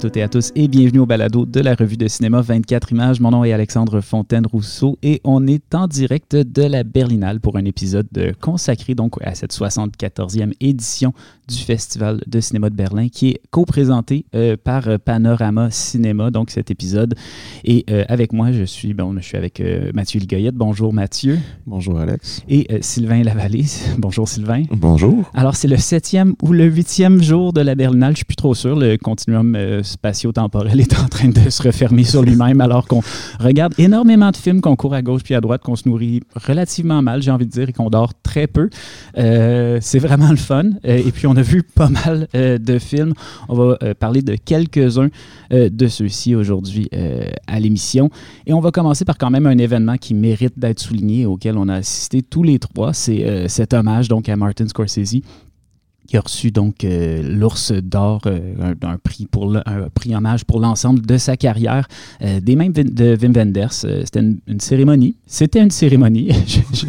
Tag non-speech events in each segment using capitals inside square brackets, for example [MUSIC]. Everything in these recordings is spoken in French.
Toutes et à tous et bienvenue au balado de la revue de cinéma 24 images. Mon nom est Alexandre Fontaine-Rousseau et on est en direct de la Berlinale pour un épisode consacré donc à cette 74e édition du Festival de cinéma de Berlin qui est co-présenté euh, par Panorama Cinéma, donc cet épisode. Et euh, avec moi, je suis, bon, je suis avec euh, Mathieu Ligoyette. Bonjour Mathieu. Bonjour Alex. Et Sylvain Lavallée. [LAUGHS] Bonjour Sylvain. Bonjour. Alors c'est le septième ou le huitième jour de la Berlinale, je suis plus trop sûr. Le continuum spatio-temporel est en train de se refermer sur lui-même alors qu'on regarde énormément de films, qu'on court à gauche puis à droite, qu'on se nourrit relativement mal, j'ai envie de dire, et qu'on dort très peu. c'est vraiment le fun. et puis on a vu pas mal euh, de films. On va euh, parler de quelques-uns euh, de ceux-ci aujourd'hui à l'émission. Et on va commencer par quand même un événement qui mérite d'être souligné, auquel on a assisté tous les trois. C'est cet hommage donc à Martin Scorsese qui a reçu donc euh, l'ours d'or, euh, un, prix pour un prix hommage pour l'ensemble de sa carrière, euh, des mêmes de Wim Wenders. c'était une, cérémonie. C'était une cérémonie. [LAUGHS] je,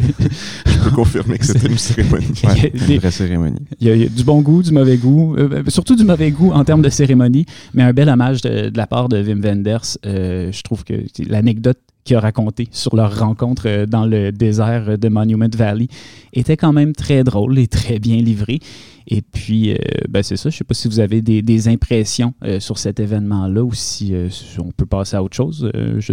peux confirmer que c'était une cérémonie. [LAUGHS] une vraie cérémonie. Il y, a, du bon goût, du mauvais goût, surtout du mauvais goût en termes de cérémonie, mais un bel hommage de, de la part de Wim Wenders. je trouve que l'anecdote qui a raconté sur leur rencontre euh, dans le désert de Monument Valley était quand même très drôle et très bien livré. Et puis, euh, ben c'est ça. Je ne sais pas si vous avez des, impressions euh, sur cet événement-là ou si, on peut passer à autre chose. je,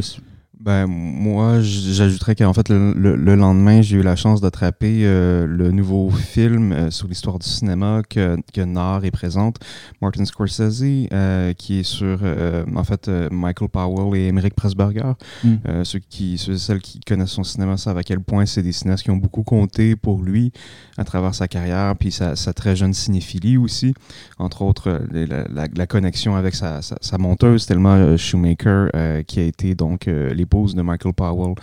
ben, moi, j'ajouterais qu'en fait, le, le, lendemain, j'ai eu la chance d'attraper euh, le nouveau film euh, sur l'histoire du cinéma que, que Nard est présente, Martin Scorsese, euh, qui est sur, en fait, Michael Powell et Emmerich Pressburger. Mm. ceux qui, ceux celles qui connaissent son cinéma savent à quel point c'est des cinéastes qui ont beaucoup compté pour lui à travers sa carrière, puis sa, sa très jeune cinéphilie aussi. Entre autres, la, la, connexion avec sa, sa, sa monteuse, tellement Shoemaker, qui a été donc les de Michael Powell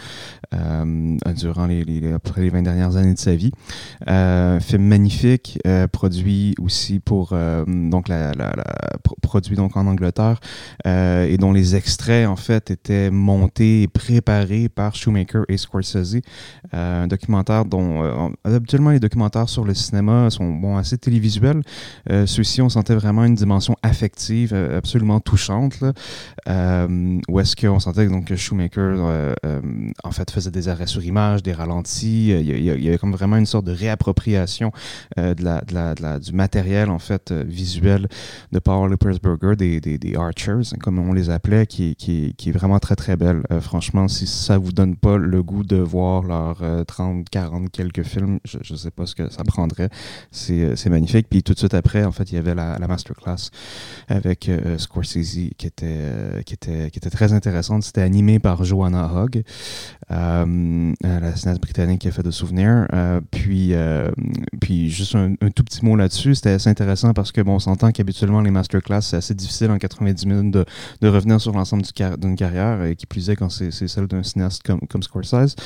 euh, durant les, les, après les 20 dernières années de sa vie. Euh, film magnifique, euh, produit aussi pour donc la, produit donc en Angleterre et dont les extraits en fait étaient montés et préparés par Shoemaker et Scorsese. un documentaire dont habituellement les documentaires sur le cinéma sont bon assez télévisuels. Ceux-ci on sentait vraiment une dimension affective absolument touchante où est-ce qu'on sentait donc que Shoemaker euh, euh, en fait, faisait des arrêts sur image, des ralentis. Il y, avait comme vraiment une sorte de réappropriation euh, du matériel, en fait, visuel de Paul Lippersberger, des, des, Archers, comme on les appelait, qui, est vraiment très, très belle. franchement, si ça vous donne pas le goût de voir leurs 30, 40, quelques films, je ne sais pas ce que ça prendrait. C'est magnifique. Puis tout de suite après, en fait, il y avait la, la masterclass avec Scorsese qui, était, qui était très intéressante. C'était animé par Joanna Hogg, euh, la cinéaste britannique qui a fait de souvenirs. Euh, puis, euh, puis juste un, tout petit mot là-dessus, c'était assez intéressant parce que bon, on s'entend qu'habituellement les masterclass, c'est assez difficile en 90 minutes de, de revenir sur l'ensemble d'une carrière, et qui plus est quand c'est celle d'un cinéaste comme, comme Scorsese.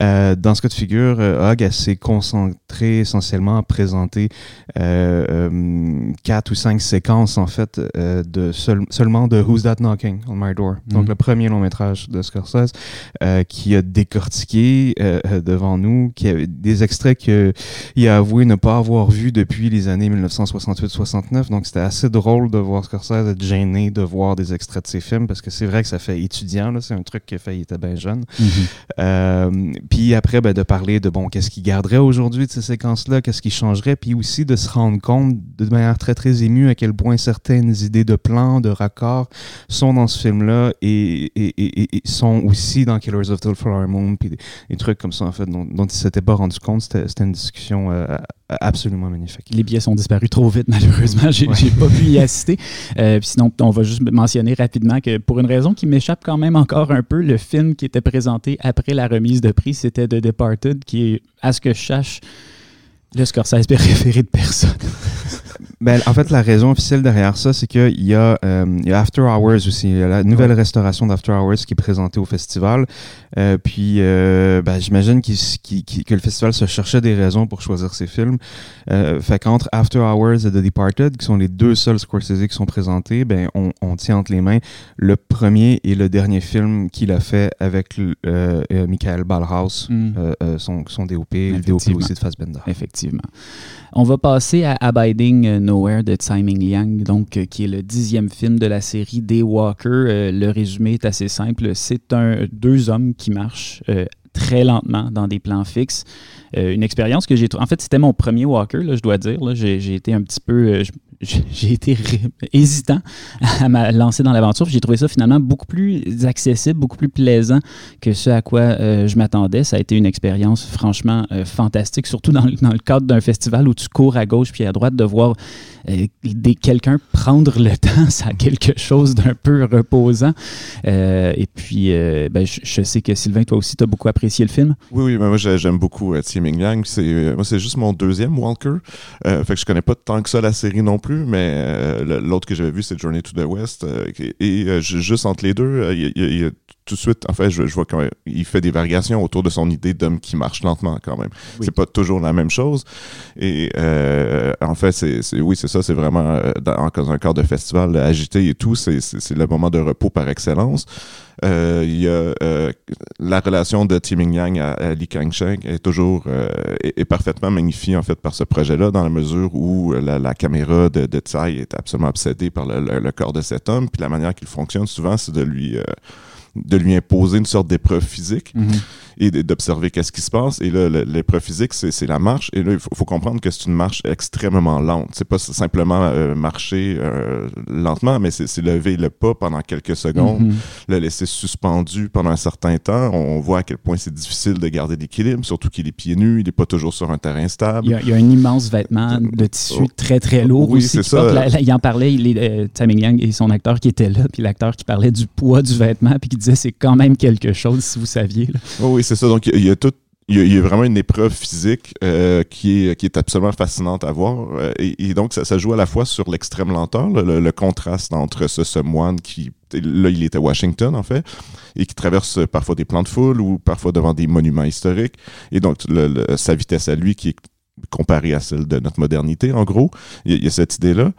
dans ce cas de figure, Hogg s'est concentré essentiellement à présenter quatre ou cinq séquences en fait de seulement de Who's That Knocking on My Door, donc mm. le premier long métrage de Scorsese euh, qui a décortiqué euh, euh, devant nous, qui a des extraits qu'il a avoué ne pas avoir vus depuis les années 1968-69. Donc c'était assez drôle de voir Scorsese être gêné de voir des extraits de ses films parce que c'est vrai que ça fait étudiant, c'est un truc qu'il a fait, il était bien jeune. Mm-hmm. puis après, ben, de parler de bon, qu'est-ce qu'il garderait aujourd'hui de ces séquences-là, qu'est-ce qui changerait, puis aussi de se rendre compte de manière très très émue à quel point certaines idées de plans, de raccords sont dans ce film-là et, et, et sont aussi dans Killers of the Flower Moon, puis des, trucs comme ça, en fait, dont, dont il s'était pas rendu compte. C'était une discussion euh, absolument magnifique. Les billets sont disparus trop vite, [LAUGHS] malheureusement. J'ai pas pu y assister. Euh, sinon, on va juste mentionner rapidement que pour une raison qui m'échappe quand même encore un peu, le film qui était présenté après la remise de prix, c'était The Departed, qui est, à ce que je cherche, le Scorsese [LAUGHS] préféré de personne. [LAUGHS] Ben, en fait, la raison officielle derrière ça, c'est qu'il y, a, euh, y a After Hours aussi, la nouvelle restauration d'After Hours qui est présentée au festival. Euh, puis, euh, ben, j'imagine que le festival se cherchait des raisons pour choisir ses films. Euh, fait qu'entre After Hours et The Departed, qui sont les deux seuls Scorsese qui sont présentés, ben, on, on tient entre les mains le premier et le dernier film qu'il a fait avec euh, Michael Ballhaus, mm. son, son DOP, le DOP aussi de Fassbender. Effectivement. On va passer à Abiding Nowhere de Tsai Ming Liang, donc, qui est le dixième film de la série Daywalker. le résumé est assez simple. C'est un, deux hommes qui marchent très lentement dans des plans fixes. une expérience que j'ai... En fait, c'était mon premier Walker, je dois dire. J'ai été un petit peu j'ai été hésitant à me lancer dans l'aventure. J'ai trouvé ça finalement beaucoup plus accessible, beaucoup plus plaisant que ce à quoi euh, je m'attendais. Ça a été une expérience franchement euh, fantastique, surtout dans, dans le cadre d'un festival où tu cours à gauche puis à droite, de voir euh, quelqu'un prendre le [LAUGHS] temps, ça a quelque chose d'un peu reposant. et puis, ben, je, sais que Sylvain, toi aussi, tu as beaucoup apprécié le film. Oui, oui, moi j'aime beaucoup Tim Yang. Moi, c'est juste mon deuxième Walker. fait que je connais pas tant que ça la série non plus mais euh, l'autre que j'avais vu, c'est Journey to the West. Euh, et, euh, juste entre les deux, il y, a tout de suite, en fait, je, vois qu'il fait des variations autour de son idée d'homme qui marche lentement quand même. C'est pas toujours la même chose. Et en fait, c'est oui, c'est ça, c'est vraiment dans, dans, un cadre de festival agité et tout, c'est le moment de repos par excellence. Euh, il y a euh, la relation de Timing Yang à, Li Kangsheng est toujours euh, est, parfaitement magnifiée en fait par ce projet-là dans la mesure où la, caméra de, de Tsai est absolument obsédée par le, corps de cet homme puis la manière qu'il fonctionne souvent c'est de lui de lui imposer une sorte d'épreuve physique. Mhm et d'observer qu'est-ce qui se passe. Et là, l'épreuve physique, c'est la marche. Et là, il faut, comprendre que c'est une marche extrêmement lente. C'est pas simplement euh, marcher euh, lentement, mais c'est lever le pas pendant quelques secondes, mm-hmm. le laisser suspendu pendant un certain temps. On voit à quel point c'est difficile de garder l'équilibre, surtout qu'il est pieds nus, il n'est pas toujours sur un terrain stable. Il y a, un immense vêtement de tissu oh. très, très lourd oui, aussi. Ça. il en parlait, il est, euh, Taming Yang et son acteur qui était là, puis l'acteur qui parlait du poids du vêtement, puis qui disait c'est quand même quelque chose, si vous saviez. Oh oui, c'est ça. Donc, il y a tout il y, a, vraiment une épreuve physique euh, qui, est, qui est absolument fascinante à voir. Euh, et, donc, ça, ça, joue à la fois sur l'extrême lenteur, le, contraste entre ce, ce, moine qui, là, il est à Washington, en fait, et qui traverse parfois des plans de foule ou parfois devant des monuments historiques. Et donc, sa vitesse à lui qui est comparée à celle de notre modernité, en gros. Il y a cette idée-là.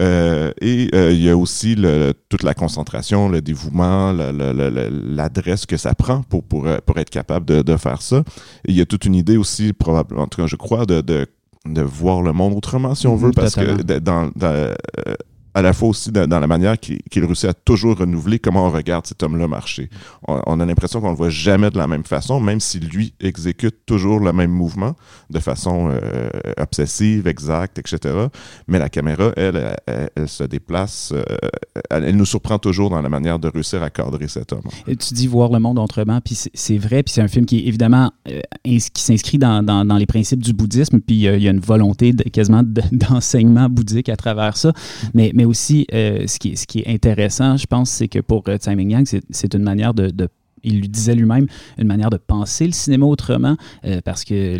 Euh, et euh, il y a aussi le, toute la concentration, le dévouement, l'adresse que ça prend pour, pour, pour être capable de, de, faire ça. Et il y a toute une idée aussi, probablement, en tout cas, je crois, de, de de voir le monde autrement, si on mhm, veut, parce que dans, dans euh, à la fois aussi dans, la manière qu'il réussit à toujours renouveler comment on regarde cet homme-là marcher. On, a l'impression qu'on le voit jamais de la même façon, même si lui exécute toujours le même mouvement de façon euh, obsessive, exacte, etc. Mais la caméra, elle, elle, se déplace, euh, elle, nous surprend toujours dans la manière de réussir à cadrer cet homme. Tu dis voir le monde autrement, puis c'est vrai, puis c'est un film qui est évidemment euh, qui s'inscrit dans, dans, les principes du bouddhisme, puis il y a une volonté quasiment d'enseignement bouddhique à travers ça, mais aussi, euh, ce, qui ce qui est intéressant, je pense, c'est que pour euh, Tsai Ming-Yang, c'est une manière de il lui disait lui-même une manière de penser le cinéma autrement, euh, parce que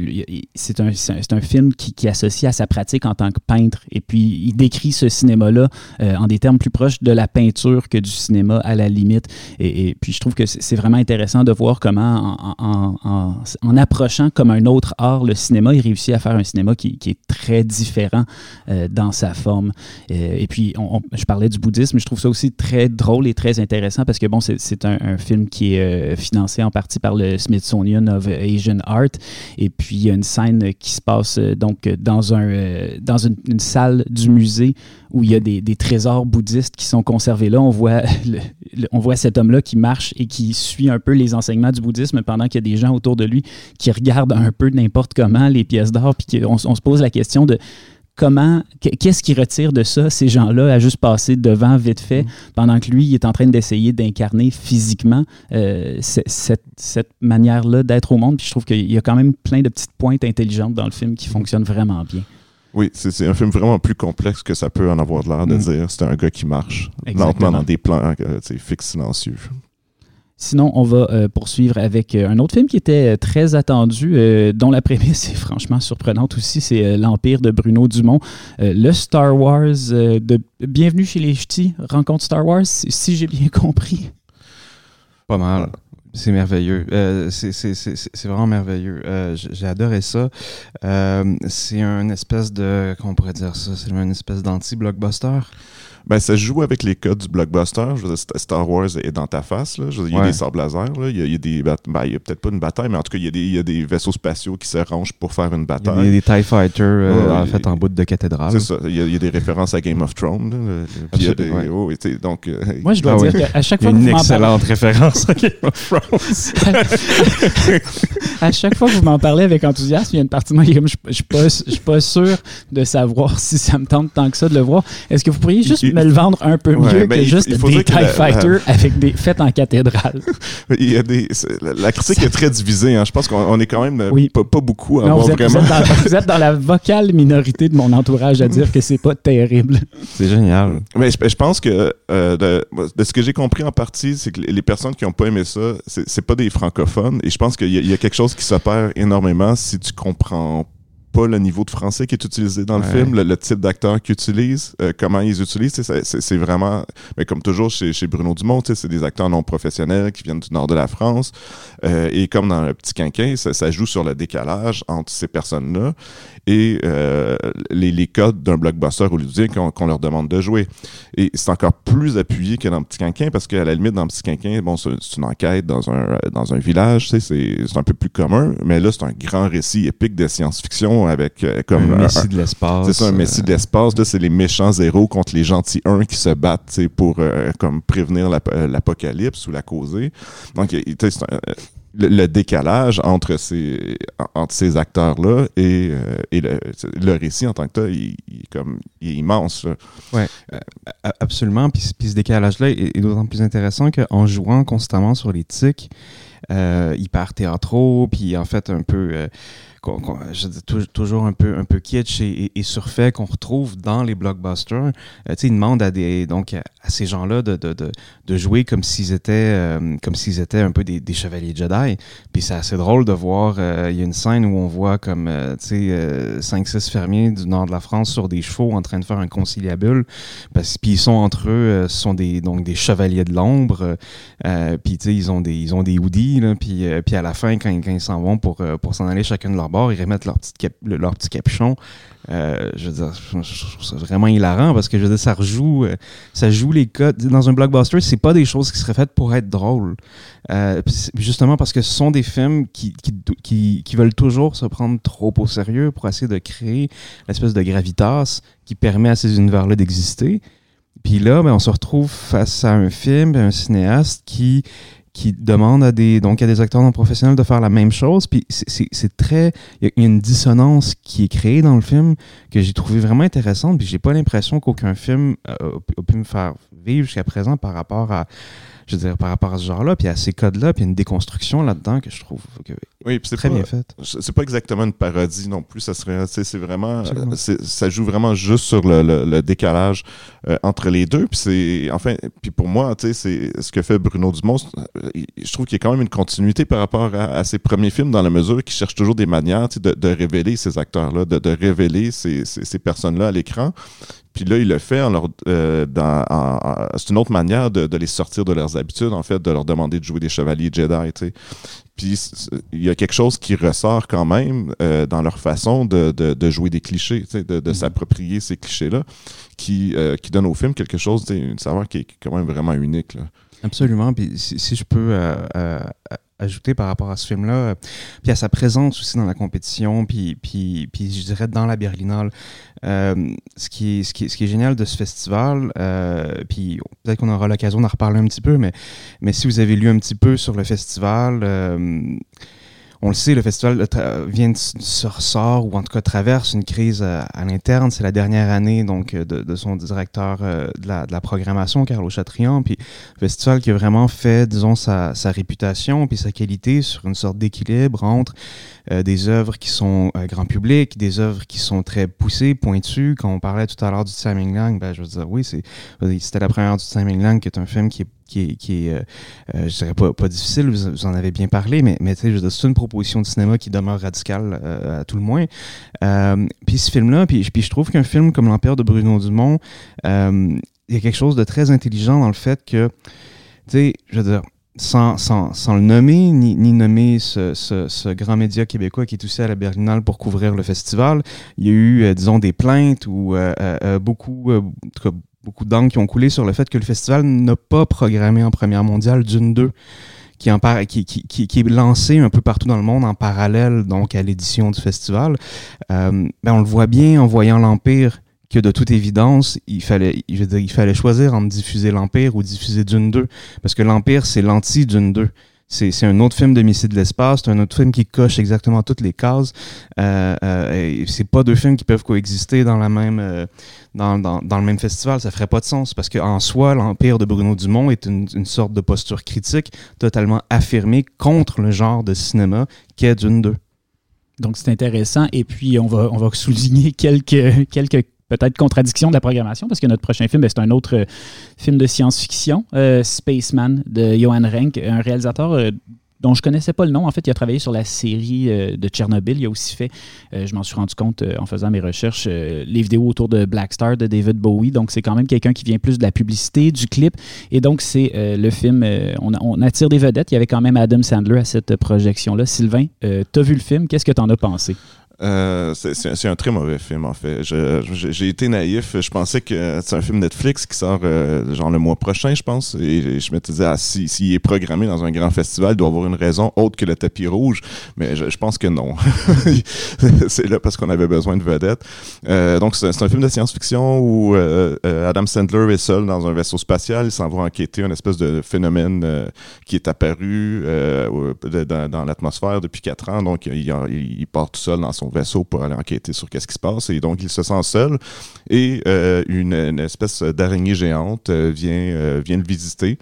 c'est un, un, film qui, qui, associe à sa pratique en tant que peintre. Et puis, il décrit ce cinéma-là euh, en des termes plus proches de la peinture que du cinéma à la limite. Et, puis, je trouve que c'est vraiment intéressant de voir comment, en, approchant comme un autre art le cinéma, il réussit à faire un cinéma qui, qui est très différent euh, dans sa forme. et puis, je parlais du bouddhisme, je trouve ça aussi très drôle et très intéressant parce que, bon, c'est un, un, film qui est euh, financé en partie par le Smithsonian of Asian Art. Et puis, il y a une scène qui se passe euh, donc dans, un, euh, dans une, salle du musée où il y a des, trésors bouddhistes qui sont conservés là. On voit, [LAUGHS] on voit cet homme-là qui marche et qui suit un peu les enseignements du bouddhisme pendant qu'il y a des gens autour de lui qui regardent un peu n'importe comment les pièces d'art. Puis on se pose la question de comment, qu'est-ce qui retire de ça ces gens-là à juste passer devant vite fait, mm. pendant que lui, il est en train d'essayer d'incarner physiquement euh, cette, cette manière-là d'être au monde. Puis je trouve qu'il y a quand même plein de petites pointes intelligentes dans le film qui mm. fonctionnent vraiment bien. Oui, c'est un film vraiment plus complexe que ça peut en avoir l'air de mm. dire. C'est un gars qui marche lentement dans des plans euh, fixes, silencieux. Sinon, on va euh, poursuivre avec euh, un autre film qui était euh, très attendu, dont la prémisse est franchement surprenante aussi, c'est L'Empire de Bruno Dumont. le Star Wars de Bienvenue chez les Ch'tis, rencontre Star Wars, si j'ai bien compris. Pas mal. C'est merveilleux. c'est vraiment merveilleux. J'ai adoré ça. c'est une espèce de. Comment on pourrait dire ça? C'est une espèce d'anti-blockbuster. Ben, ça joue avec les codes du blockbuster. Je veux dire, Star Wars est dans ta face. Là. Je veux dire, il y a Ouais. des sables laser. Là. Il, y a, il y a des bat- ben, il y a peut-être pas une bataille, mais en tout cas, il y, a des, il y a des vaisseaux spatiaux qui se rangent pour faire une Il y a bataille. des, TIE Fighters euh, Ouais, en fait en bout de cathédrale. C'est ça. Il y, a, il y a des références à Game of Thrones. Puis il y a des. Ouais. oh, et tu sais, donc, euh, Moi, je dois Ah dire oui. qu'à chaque Il y a fois que une vous m'en parlez, excellente référence à Game of Thrones. à chaque fois que vous m'en parlez avec enthousiasme, il y a une partie de moi qui est comme je je suis pas, je suis pas sûr de savoir si ça me tente tant que ça de le voir. Est-ce que vous pourriez juste Me le vendre un peu Ouais, mieux ben, que il- juste des TIE [LAUGHS] la- Fighters avec des faits en cathédrale? [LAUGHS] il y a des, c'est- la, la critique est très divisée. hein. Je pense qu'on on est quand même euh, Oui. pas, pas beaucoup à Non, avoir vous êtes, vous vraiment. êtes dans, [LAUGHS] vous êtes dans la vocale minorité de mon entourage à dire que c'est pas terrible. C'est génial. Mais je, je pense que euh, de, de ce que j'ai compris en partie, c'est que les personnes qui n'ont pas aimé ça, c'est pas des francophones. Et je pense qu'il y, a- il y a quelque chose qui s'opère énormément si tu comprends pas le niveau de français qui est utilisé dans le Ouais. film, le, le type d'acteur qu'ils utilisent, euh, comment ils utilisent. C'est vraiment, mais comme toujours chez, chez Bruno Dumont, c'est des acteurs non professionnels qui viennent du nord de la France. Euh, et comme dans le petit quinquin, ça, ça joue sur le décalage entre ces personnes-là et euh, les, les codes d'un blockbuster hollywoodien qu'on qu'on leur demande de jouer. Et c'est encore plus appuyé que dans Petit Quinquin parce qu'à la limite, dans Petit Quinquin, bon, c'est une enquête dans un, dans un village, c'est un peu plus commun, mais là, c'est un grand récit épique de science-fiction avec euh, comme un un- messie de l'espace. c'est ça, un euh, messie de l'espace. Là, c'est les méchants zéros contre les gentils 1 qui se battent pour euh, comme prévenir l'ap- euh, l'apocalypse ou la causer. Donc, il- tu sais, c'est un- euh, le, le décalage entre ces, en- entre ces acteurs-là et, euh, et le, le récit en tant que tel, il, il est comme, il est immense. là. A- Absolument. Puis, puis ce décalage-là est, est d'autant plus intéressant qu'en jouant constamment sur les tics, euh, hyper théâtraux, puis en fait un peu, euh, qu'on- qu'on- toujours un peu, un peu kitsch et, et, et surfait qu'on retrouve dans les blockbusters. Euh, ils demandent à des, donc à, ces gens-là de, de, de, de jouer comme s'ils étaient, euh, comme s'ils étaient un peu des, des chevaliers Jedi. Puis c'est assez drôle de voir. euh, Il y a une scène où on voit comme, euh, sais, euh, 5-6 fermiers du nord de la France sur des chevaux en train de faire un conciliabule. Puis ils sont entre eux, ce sont des donc des chevaliers de l'ombre. puis ils ont des ils ont des hoodies là, puis puis à la fin quand, quand ils s'en vont pour pour s'en aller chacun de leur ils remettent leur petit cap- le- leur petit capuchon. Euh, je veux dire, je, trouve ça vraiment hilarant parce que je veux ça rejoue, euh, ça joue les codes. Dans un blockbuster, c'est pas des choses qui seraient faites pour être drôles. Euh, justement parce que ce sont des films qui, qui, qui, qui veulent toujours se prendre trop au sérieux pour essayer de créer l'espèce de gravitas qui permet à ces univers-là d'exister. Puis là, ben, on se retrouve face à un film, un cinéaste qui qui demande à des donc à des acteurs non professionnels de faire la même chose. Puis c'est- très il y a une dissonance qui est créée dans le film que j'ai trouvé vraiment intéressante. Puis j'ai pas l'impression qu'aucun film euh, a, a pu me faire vivre jusqu'à présent par rapport à je veux dire par rapport à ce genre-là puis à ces codes-là puis une déconstruction là-dedans que je trouve que Oui, c'est très pas, bien faite c'est pas exactement une parodie non plus. Ça serait, c'est vraiment, ça joue vraiment juste sur le, le- le décalage euh, entre les deux. Puis c'est, enfin, puis pour moi, tu sais, c'est ce que fait Bruno Dumont. euh, Je trouve qu'il y a quand même une continuité par rapport à, à ses premiers films dans la mesure qu'il cherche toujours des manières, de, de révéler ces acteurs-là, de, de révéler ces, ces, ces personnes-là à l'écran. Puis là, il le fait en leur, euh, dans, en- en- c'est une autre manière de, de les sortir de leurs habitudes, en fait, de leur demander de jouer des chevaliers Jedi, tu sais. Puis il y a quelque chose qui ressort quand même euh, dans leur façon de, de, de jouer des clichés, tu sais, de, de Mhm. s'approprier ces clichés-là, qui, euh, qui donne au film quelque chose, tu sais, une saveur qui est quand même vraiment unique. Là. Absolument. Puis si, si je peux euh, euh, ajouter par rapport à ce film-là, euh, puis à sa présence aussi dans la compétition, puis, puis, puis je dirais dans la Berlinale, euh, ce, qui ce, qui ce qui est génial de ce festival, euh, puis peut-être qu'on aura l'occasion d'en reparler un petit peu, mais, mais si vous avez lu un petit peu sur le festival, on le sait, le festival vient de se ressort ou en tout cas traverse une crise euh, à l'interne. C'est la dernière année donc euh, de, son directeur euh, de, la, programmation, Carlo Chatrian. Puis festival qui a vraiment fait, disons, sa, réputation puis sa qualité sur une sorte d'équilibre entre des œuvres qui sont euh, grand public, des œuvres qui sont très poussées, pointues. Quand on parlait tout à l'heure du Timing Lang, ben, je veux dire, oui, c'était la première du Timing Lang qui est un film qui est qui est, qui est euh, euh, je dirais pas, pas difficile, vous, en avez bien parlé, mais, mais c'est une proposition de cinéma qui demeure radicale euh, à tout le moins. Puis ce film-là, puis, puis je trouve qu'un film comme L'Empire de Bruno Dumont, il y a quelque chose de très intelligent dans le fait que, tu sais, je veux dire, sans, sans, sans le nommer, ni, ni nommer ce, ce, grand média québécois qui est aussi à la Berlinale pour couvrir le festival, il y a eu, disons, des plaintes ou beaucoup, en tout cas, beaucoup d'angles qui ont coulé sur le fait que le festival n'a pas programmé en première mondiale Dune 2 qui, en qui, qui, qui, est lancé un peu partout dans le monde en parallèle donc à l'édition du festival. Euh, ben on le voit bien en voyant l'Empire que de toute évidence, il fallait, il fallait choisir entre diffuser l'Empire ou diffuser Dune 2. Parce que l'Empire, c'est l'anti-Dune 2. C'est un autre film de Missile de l'espace, c'est un autre film qui coche exactement toutes les cases. Euh, euh, c'est pas deux films qui peuvent coexister euh, dans, le même festival, ça ferait pas de sens parce qu'en soi, l'empire de Bruno Dumont est une, une, sorte de posture critique totalement affirmée contre le genre de cinéma qu'est Dune 2. Donc c'est intéressant et puis on va on va souligner [LAUGHS] quelques quelques peut-être contradiction de la programmation, parce que notre prochain film, ben, c'est un autre euh, film de science-fiction, euh, Spaceman, de Johan Renck, un réalisateur euh, dont je connaissais pas le nom. En fait, il a travaillé sur la série de Tchernobyl. Il a aussi fait, je m'en suis rendu compte en faisant mes recherches, les vidéos autour de Black Star de David Bowie. Donc, c'est quand même quelqu'un qui vient plus de la publicité, du clip. Et donc, c'est le film, on, on, attire des vedettes. Il y avait quand même Adam Sandler à cette projection-là. Sylvain, tu as vu le film? Qu'est-ce que tu en as pensé? Euh, c'est un très mauvais film, en fait. J'ai été naïf. Je pensais que c'est un film Netflix qui sort euh, genre le mois prochain, je pense. Et je me disais, ah, s'il si, est programmé dans un grand festival, il doit avoir une raison autre que le tapis rouge. Mais je, pense que non. [LAUGHS] c'est là parce qu'on avait besoin de vedettes. Euh, donc, c'est un film de science-fiction où Adam Sandler est seul dans un vaisseau spatial. Il s'en va enquêter un espèce de phénomène qui est apparu dans, dans l'atmosphère depuis quatre ans. Donc, il, il part tout seul dans son vaisseau pour aller enquêter sur qu'est-ce qui se passe. Et donc, il se sent seul. Et euh, une, espèce d'araignée géante euh, vient, euh, vient le visiter.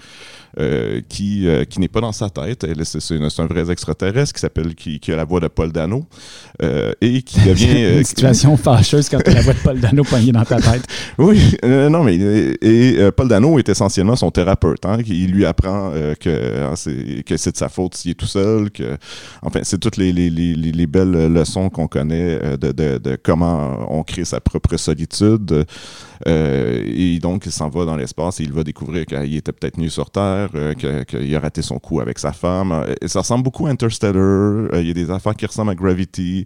Euh, qui, euh, qui n'est pas dans sa tête. C'est un vrai extraterrestre qui s'appelle qui, qui, a la voix de Paul Dano euh, et qui [LAUGHS] devient une situation fâcheuse quand tu as la voix de Paul Dano poignée dans ta tête. [LAUGHS] oui, non mais et, Paul Dano est essentiellement son thérapeute. Hein, qui lui apprend que hein, c'est que c'est de sa faute s'il est tout seul. Que enfin c'est toutes les, les, les, les, belles leçons qu'on connaît de, de, de, comment on crée sa propre solitude. Et donc il s'en va dans l'espace et il va découvrir qu'il était peut-être nu sur Terre euh, qu'il a raté son coup avec sa femme. Euh, ça ressemble beaucoup à Interstellar. Euh, il y a des affaires qui ressemblent à Gravity.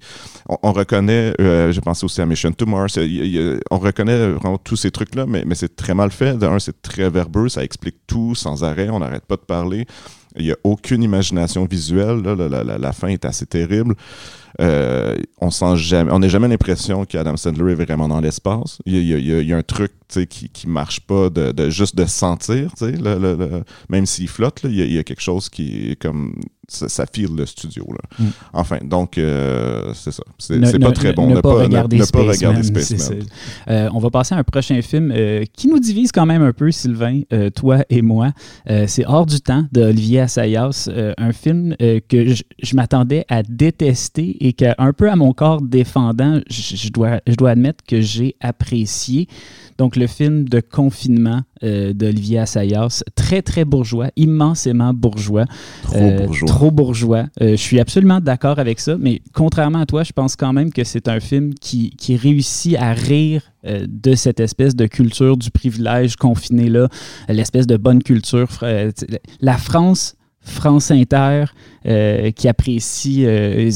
On, reconnaît, j'ai pensé aussi à Mission to Mars. on reconnaît vraiment tous ces trucs-là, mais, mais c'est très mal fait. D'un, c'est très verbeux, ça explique tout sans arrêt, on n'arrête pas de parler. Il n'y a aucune imagination visuelle. la, fin est assez terrible. Euh, on sent jamais, on n'a jamais l'impression qu'Adam Sandler est vraiment dans l'espace. Il, y a un truc qui, qui marche pas de, juste de sentir, même s'il flotte, il, y a, quelque chose qui est comme ça, ça file le studio. Là. Mm. Enfin, donc, euh, c'est ça. C'est pas très bon. Ne, pas, regarder Spaceman. Euh, on va passer à un prochain film qui nous divise quand même un peu, Sylvain, toi et moi. c'est Hors du temps d'Olivier Assayas, un film que je, je m'attendais à détester et qu'un peu à mon corps défendant, je, dois, je dois admettre que j'ai apprécié. Donc, le film de confinement euh, d'Olivier Assayas, très, très bourgeois, immensément bourgeois. Trop euh, bourgeois. Trop bourgeois. Euh, je suis absolument d'accord avec ça, mais contrairement à toi, je pense quand même que c'est un film qui, qui réussit à rire de cette espèce de culture du privilège confiné-là, l'espèce de bonne culture. la France France Inter euh, qui apprécie, euh,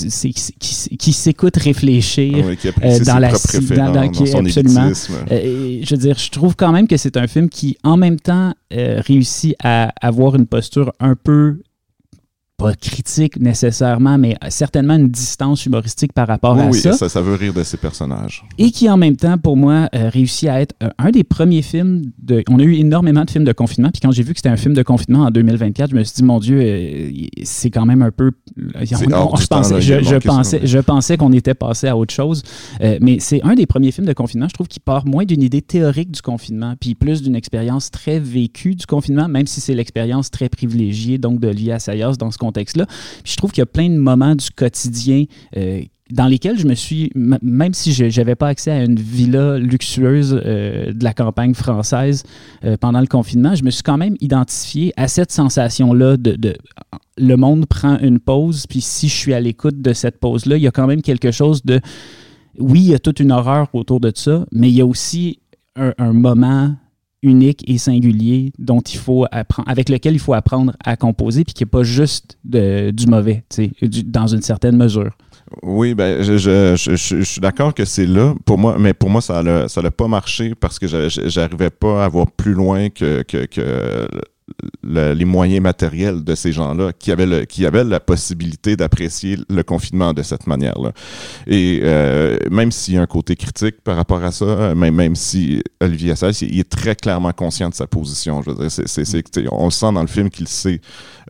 qui, s'écoute réfléchir ah qui euh, dans la dans, dans, qui, son absolument. je veux dire, je trouve quand même que c'est un film qui, en même temps, réussit à avoir une posture un peu pas critique nécessairement, mais certainement une distance humoristique par rapport à oui, ça. ça. ça. veut rire de ses personnages. Et qui, en même temps, pour moi, euh, réussit à être euh, un des premiers films de... On a eu énormément de films de confinement, puis quand j'ai vu que c'était un film de confinement en 2024, je me suis dit, mon Dieu, euh, c'est quand même un peu... je, pensais, je, pensais, je pensais qu'on était passé à autre chose, mais c'est un des premiers films de confinement, je trouve, qui part moins d'une idée théorique du confinement, puis plus d'une expérience très vécue du confinement, même si c'est l'expérience très privilégiée, donc de Lia Sayas dans ce contexte-là. je trouve qu'il y a plein de moments du quotidien euh, dans lesquels je me suis, même si je n'avais pas accès à une villa luxueuse euh, de la campagne française euh, pendant le confinement, je me suis quand même identifié à cette sensation-là de, le monde prend une pause, puis si je suis à l'écoute de cette pause-là, il y a quand même quelque chose de... Oui, il y a toute une horreur autour de ça, mais il y a aussi un moment unique et singulier dont il faut apprendre, avec lequel il faut apprendre à composer, puis qui n'est pas juste de, du mauvais, du, dans une certaine mesure. Oui, ben, je, je, je, suis d'accord que c'est là pour moi, mais pour moi, ça n'a ça pas marché parce que j'arrivais pas à voir plus loin que, que les moyens matériels de ces gens-là qui avaient le, qui avaient la possibilité d'apprécier le confinement de cette manière-là. Et euh, même s'il y a un côté critique par rapport à ça, même, même si Olivier Assayas, il est très clairement conscient de sa position. Je veux dire, c'est, c'est, on le sent dans le film qu'il sait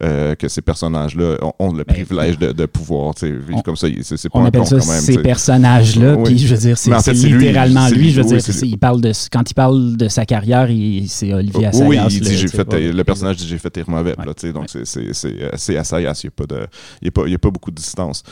euh, que ces personnages-là ont, le ben, privilège de, de pouvoir vivre comme ça. C'est, pas on appelle ça ces personnages-là, puis je veux dire, c'est, littéralement lui. Je veux dire, il parle de, quand il parle de sa carrière, c'est Olivier Assayas. Oui, il dit, j'ai fait, le personnage dit, j'ai fait tes mauvais. donc, c'est Assayas. Il n'y a, pas, a pas beaucoup de distance.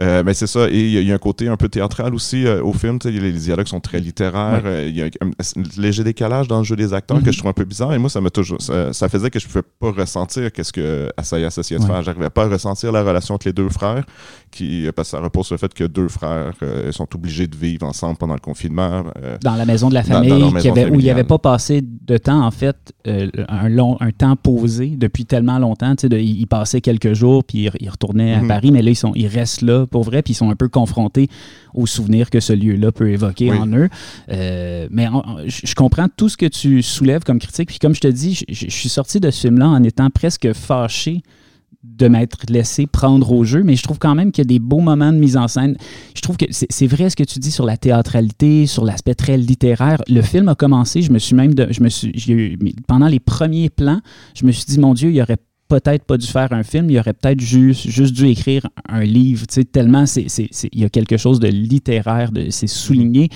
Euh, mais c'est ça. Et il y, a un côté un peu théâtral aussi euh, au film. Les, dialogues sont très littéraires. Euh, il y a un, léger décalage dans le jeu des acteurs que mhm. je trouve un peu bizarre. Et moi, ça toujours, ça, faisait que je ne pouvais pas ressentir qu'est-ce que Assayas essayait de faire. J'arrivais pas à ressentir la relation entre les deux frères, qui, parce que ça repose sur le fait que deux frères sont obligés de vivre ensemble pendant le confinement. dans la maison de la famille, où il n'y avait pas passé de temps, en fait, un, long, un temps posé depuis tellement longtemps. ils passaient quelques jours, puis ils, retournaient à mhm. Paris, mais là, ils, sont, ils restent là pour vrai, puis ils sont un peu confrontés aux souvenirs que ce lieu-là peut évoquer en eux. Euh, mais je comprends tout ce que tu soulèves comme critique, puis comme je te dis, je suis sorti de ce film-là en étant presque fâché de m'être laissé prendre au jeu, mais je trouve quand même qu'il y a des beaux moments de mise en scène. Je trouve que c'est vrai ce que tu dis sur la théâtralité, sur l'aspect très littéraire. Le film a commencé, je me suis même, je me suis, pendant les premiers plans, je me suis dit, mon Dieu, il y aurait peut-être pas dû faire un film, il aurait peut-être juste, dû écrire un livre, tu sais, tellement il y a quelque chose de littéraire, de, c'est souligné.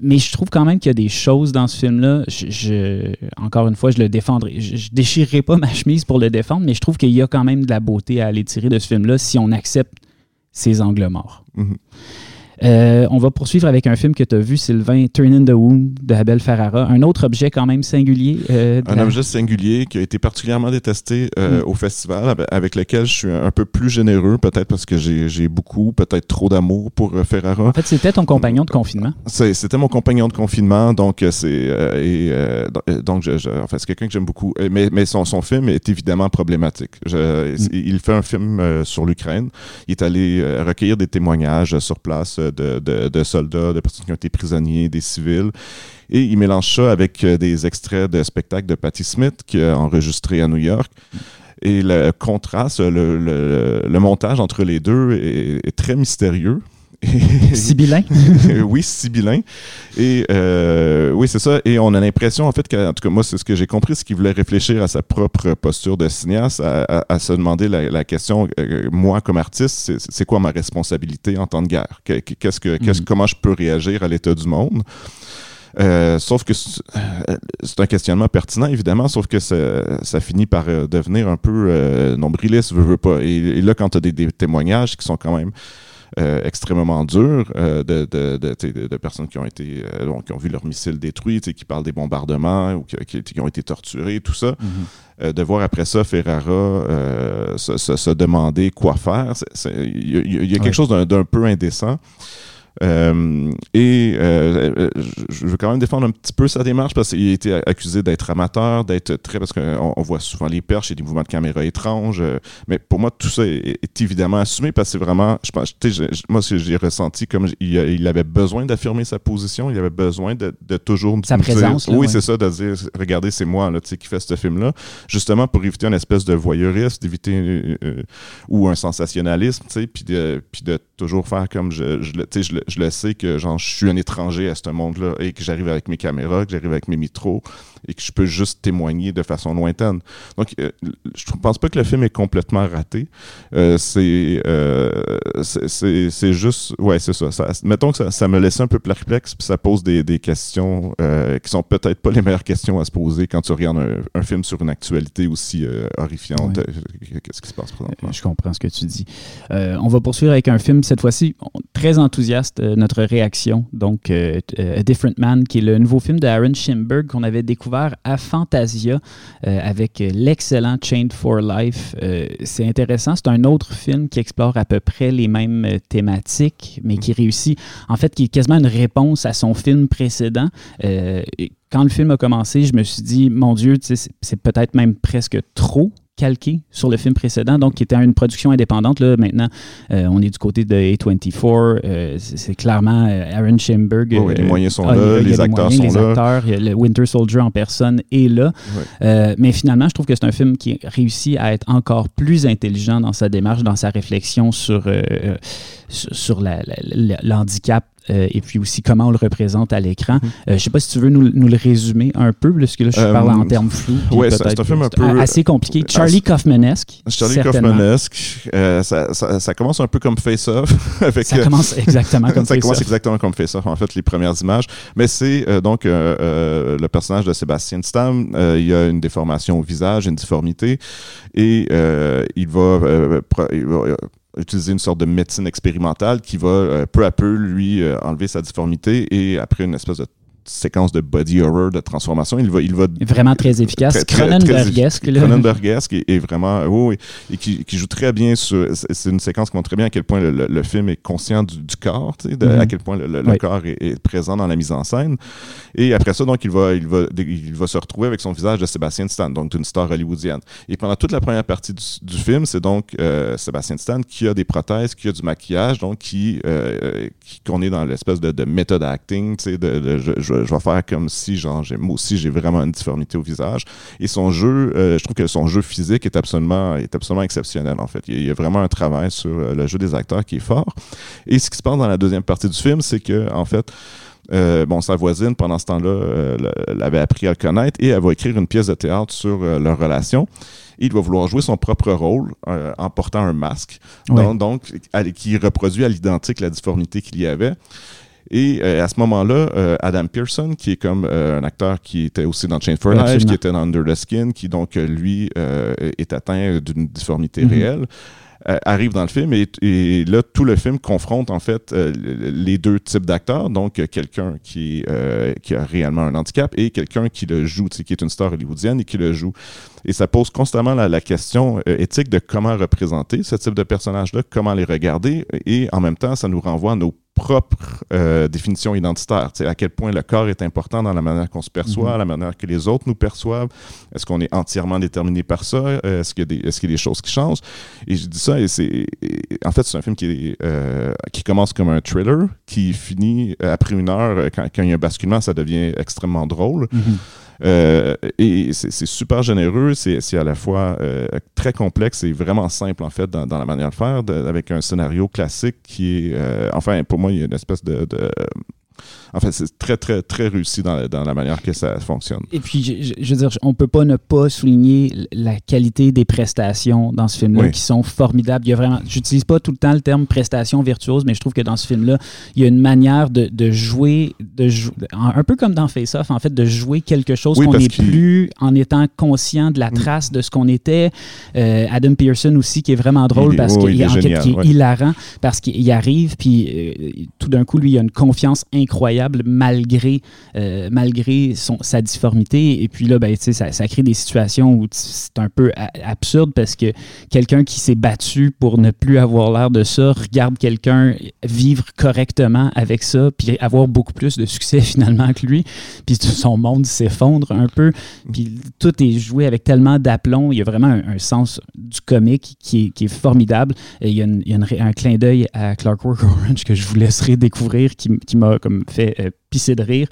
Mais je trouve quand même qu'il y a des choses dans ce film-là. Je, encore une fois, je le défendrai. Je, déchirerai pas [LAUGHS] ma chemise pour le défendre, mais je trouve qu'il y a quand même de la beauté à aller tirer de ce film-là si on accepte ces angles morts. Mm-hmm. Euh, on va poursuivre avec un film que tu as vu, Sylvain, Turn in the Wound de Abel Ferrara. Un autre objet quand même singulier. Euh, un objet singulier qui a été particulièrement détesté euh, mm. au festival, avec lequel je suis un peu plus généreux, peut-être parce que j'ai beaucoup, peut-être trop d'amour pour Ferrara. En fait, c'était ton compagnon de confinement. C'était mon compagnon de confinement, donc c'est donc je, c'est quelqu'un que j'aime beaucoup. Mais, mais son, son, film est évidemment problématique. Je, mm. Il fait un film sur l'Ukraine. Il est allé recueillir des témoignages sur place de, soldats, de personnes qui ont été prisonniers, des civils. Et il mélange ça avec euh, des extraits de spectacles de Patti Smith qu'il a enregistré à New York. Et le contraste, le, montage entre les deux est très mystérieux. [LAUGHS] Sibyllin? [LAUGHS] oui, sibyllin. Et euh, oui, c'est ça. Et on a l'impression, en fait, qu'en tout cas, moi, c'est ce que j'ai compris, c'est qu'il voulait réfléchir à sa propre posture de cinéaste, à, se demander la, question, euh, moi, comme artiste, c'est quoi ma responsabilité en temps de guerre? Qu'est-ce que, qu'est-ce, mm. Comment je peux réagir à l'état du monde? Euh, sauf que c'est un questionnement pertinent, évidemment, sauf que ça, finit par devenir un peu nombriliste, veux, veux pas. Et, là, quand tu as des, témoignages qui sont quand même euh, extrêmement dur euh, de, de, de, de, personnes qui ont été euh, qui ont vu leur missile détruit, qui parlent des bombardements ou qui, qui, ont été torturés, tout ça. Mm-hmm. de voir après ça Ferrara se, se, demander quoi faire, il y, a quelque chose d'un peu indécent. Euh, et euh, je veux quand même défendre un petit peu sa démarche parce qu'il a été accusé d'être amateur, d'être très. parce qu'on on voit souvent les perches et des mouvements de caméra étranges. Euh, mais pour moi, tout ça est, évidemment assumé parce que c'est vraiment. Je pense, moi, j'ai ressenti comme il, il avait besoin d'affirmer sa position, il avait besoin de, de toujours. Sa présence. oui, c'est ça, de dire regardez, c'est moi là, qui fait ce film-là. Justement pour éviter une espèce de voyeurisme, d'éviter. ou un sensationnalisme, puis de, puis de toujours faire comme je, je, je, je le sais que genre, je suis un étranger à ce monde-là et que j'arrive avec mes caméras, que j'arrive avec mes micros et que je peux juste témoigner de façon lointaine. Donc, euh, je ne pense pas que le film est complètement raté. Euh, euh, c'est, c'est, juste, ouais, c'est ça. Mettons que ça, me laisse un peu perplexe, puis ça pose des, des questions qui sont peut-être pas les meilleures questions à se poser quand tu regardes un, film sur une actualité aussi horrifiante. Qu'est-ce qui se passe présentement? Je comprends ce que tu dis. on va poursuivre avec un film, cette fois-ci, très enthousiaste, notre réaction. Donc, A Different Man, qui est le nouveau film de Aaron Schimberg qu'on avait découvert à Fantasia avec l'excellent Chained for Life. c'est intéressant. C'est un autre film qui explore à peu près les mêmes thématiques, mais qui réussit, en fait, qui est quasiment une réponse à son film précédent quand le film a commencé, je me suis dit, mon Dieu, c'est peut-être même presque trop calqué sur le film précédent, donc qui était une production indépendante. Là, maintenant, euh, on est du côté de A24. Euh, c'est clairement euh, Aaron Schemberg. les moyens sont là, les acteurs sont les Acteurs, le Winter Soldier en personne est là. mais finalement, je trouve que c'est un film qui réussit à être encore plus intelligent dans sa démarche, dans sa réflexion sur, sur l'handicap euh, et puis aussi comment on le représente à l'écran. Mhm. Euh, je ne sais pas si tu veux nous, nous, le résumer un peu, parce que là, je parle en euh, termes flous. Oui, c'est un film un peu... Assez compliqué. Charlie Kaufmanesque. Charlie Kaufmanesque. Ça, ça, ça, commence un peu comme Face-Off. [LAUGHS] ça commence exactement comme Face-Off. [LAUGHS] Ça commence exactement comme Face-Off, en fait, les premières images. Mais c'est donc le personnage de Sébastien Stam. il a une déformation au visage, une difformité, et il va, il va utiliser une sorte de médecine expérimentale qui va euh, peu à peu lui euh, enlever sa difformité et après une espèce de séquence de body horror, de transformation. Il va, il va vraiment très efficace. Cronenbergesque. Cronenbergesque est, vraiment, oui, et qui, qui, joue très bien sur. C'est une séquence qui montre très bien à quel point le, film est conscient du, corps, tu sais, de, à mhm. quel point le, corps est, présent dans la mise en scène. Et après ça, donc, il va, il va, il va se retrouver avec son visage de Sébastien Stan, donc d'une star hollywoodienne. Et pendant toute la première partie du, film, c'est donc euh, Sébastien Stan qui a des prothèses, qui a du maquillage, donc qui, euh, qu'on est dans l'espèce de, de méthode acting, tu sais, de, de je, vais faire comme si, genre, moi aussi, j'ai vraiment une difformité au visage. Et son jeu, euh, je trouve que son jeu physique est absolument, est absolument exceptionnel, en fait. Il y, a, vraiment un travail sur euh, le jeu des acteurs qui est fort. Et ce qui se passe dans la deuxième partie du film, c'est que, en fait, euh, bon, sa voisine, pendant ce temps-là, l'avait appris à le connaître et elle va écrire une pièce de théâtre sur leur relation. il va vouloir jouer son propre rôle en portant un masque, donc, donc, qui reproduit à l'identique la difformité qu'il y avait. Et euh, à ce moment-là, euh, Adam Pearson, qui est comme euh, un acteur qui était aussi dans Chain for Life, qui était dans Under the Skin, qui donc lui est atteint d'une difformité mhm. réelle. arrive dans le film et, là tout le film confronte en fait les deux types d'acteurs donc quelqu'un qui qui a réellement un handicap et quelqu'un qui le joue qui est une star hollywoodienne et qui le joue et ça pose constamment la, la question éthique de comment représenter ce type de personnage là comment les regarder et en même temps ça nous renvoie à nos propre euh, définition identitaire. À quel point le corps est important dans la manière qu'on se perçoit, mhm. la manière que les autres nous perçoivent. Est-ce qu'on est entièrement déterminé par ça? Euh, est-ce qu'il y, est qu'il y, a des choses qui changent? Et je dis ça, et c'est. En fait, c'est un film qui, est, euh, qui commence comme un thriller, qui finit après une heure, quand, quand il y a un basculement, ça devient extrêmement drôle. Mhm. Euh, et c'est super généreux, c'est à la fois euh, très complexe et vraiment simple en fait dans, la manière de faire, avec un scénario classique qui est, euh, enfin pour moi il y a une espèce de fait, c'est très, très, très réussi dans, la manière que ça fonctionne. Et puis, je, veux dire, on peut pas ne pas souligner la qualité des prestations dans ce film-là qui sont formidables. Il y a vraiment, j'utilise pas tout le temps le terme prestation virtuose, mais je trouve que dans ce film-là, il y a une manière de, jouer, de un peu comme dans Face Off, en fait, de jouer quelque chose qu'on n'est plus en étant conscient de la mm. trace de ce qu'on était. Euh, Adam Pearson aussi, qui est vraiment drôle parce qu'il est, est hilarant, parce qu'il arrive, puis euh, tout d'un coup, lui, il a une confiance incroyable malgré, euh, malgré son, sa difformité. Et puis là, ben, ça, ça crée des situations où c'est un peu absurde parce que quelqu'un qui s'est battu pour ne plus avoir l'air de ça regarde quelqu'un vivre correctement avec ça, puis avoir beaucoup plus de succès [LAUGHS] finalement que lui. Puis son monde s'effondre un peu. Puis tout est joué avec tellement d'aplomb. Il y a vraiment un, sens du comique qui est, formidable. Et il y a, il y a un clin d'œil à Clarkwork Orange que je vous laisserai découvrir qui, qui m'a comme fait euh, pisser de rire.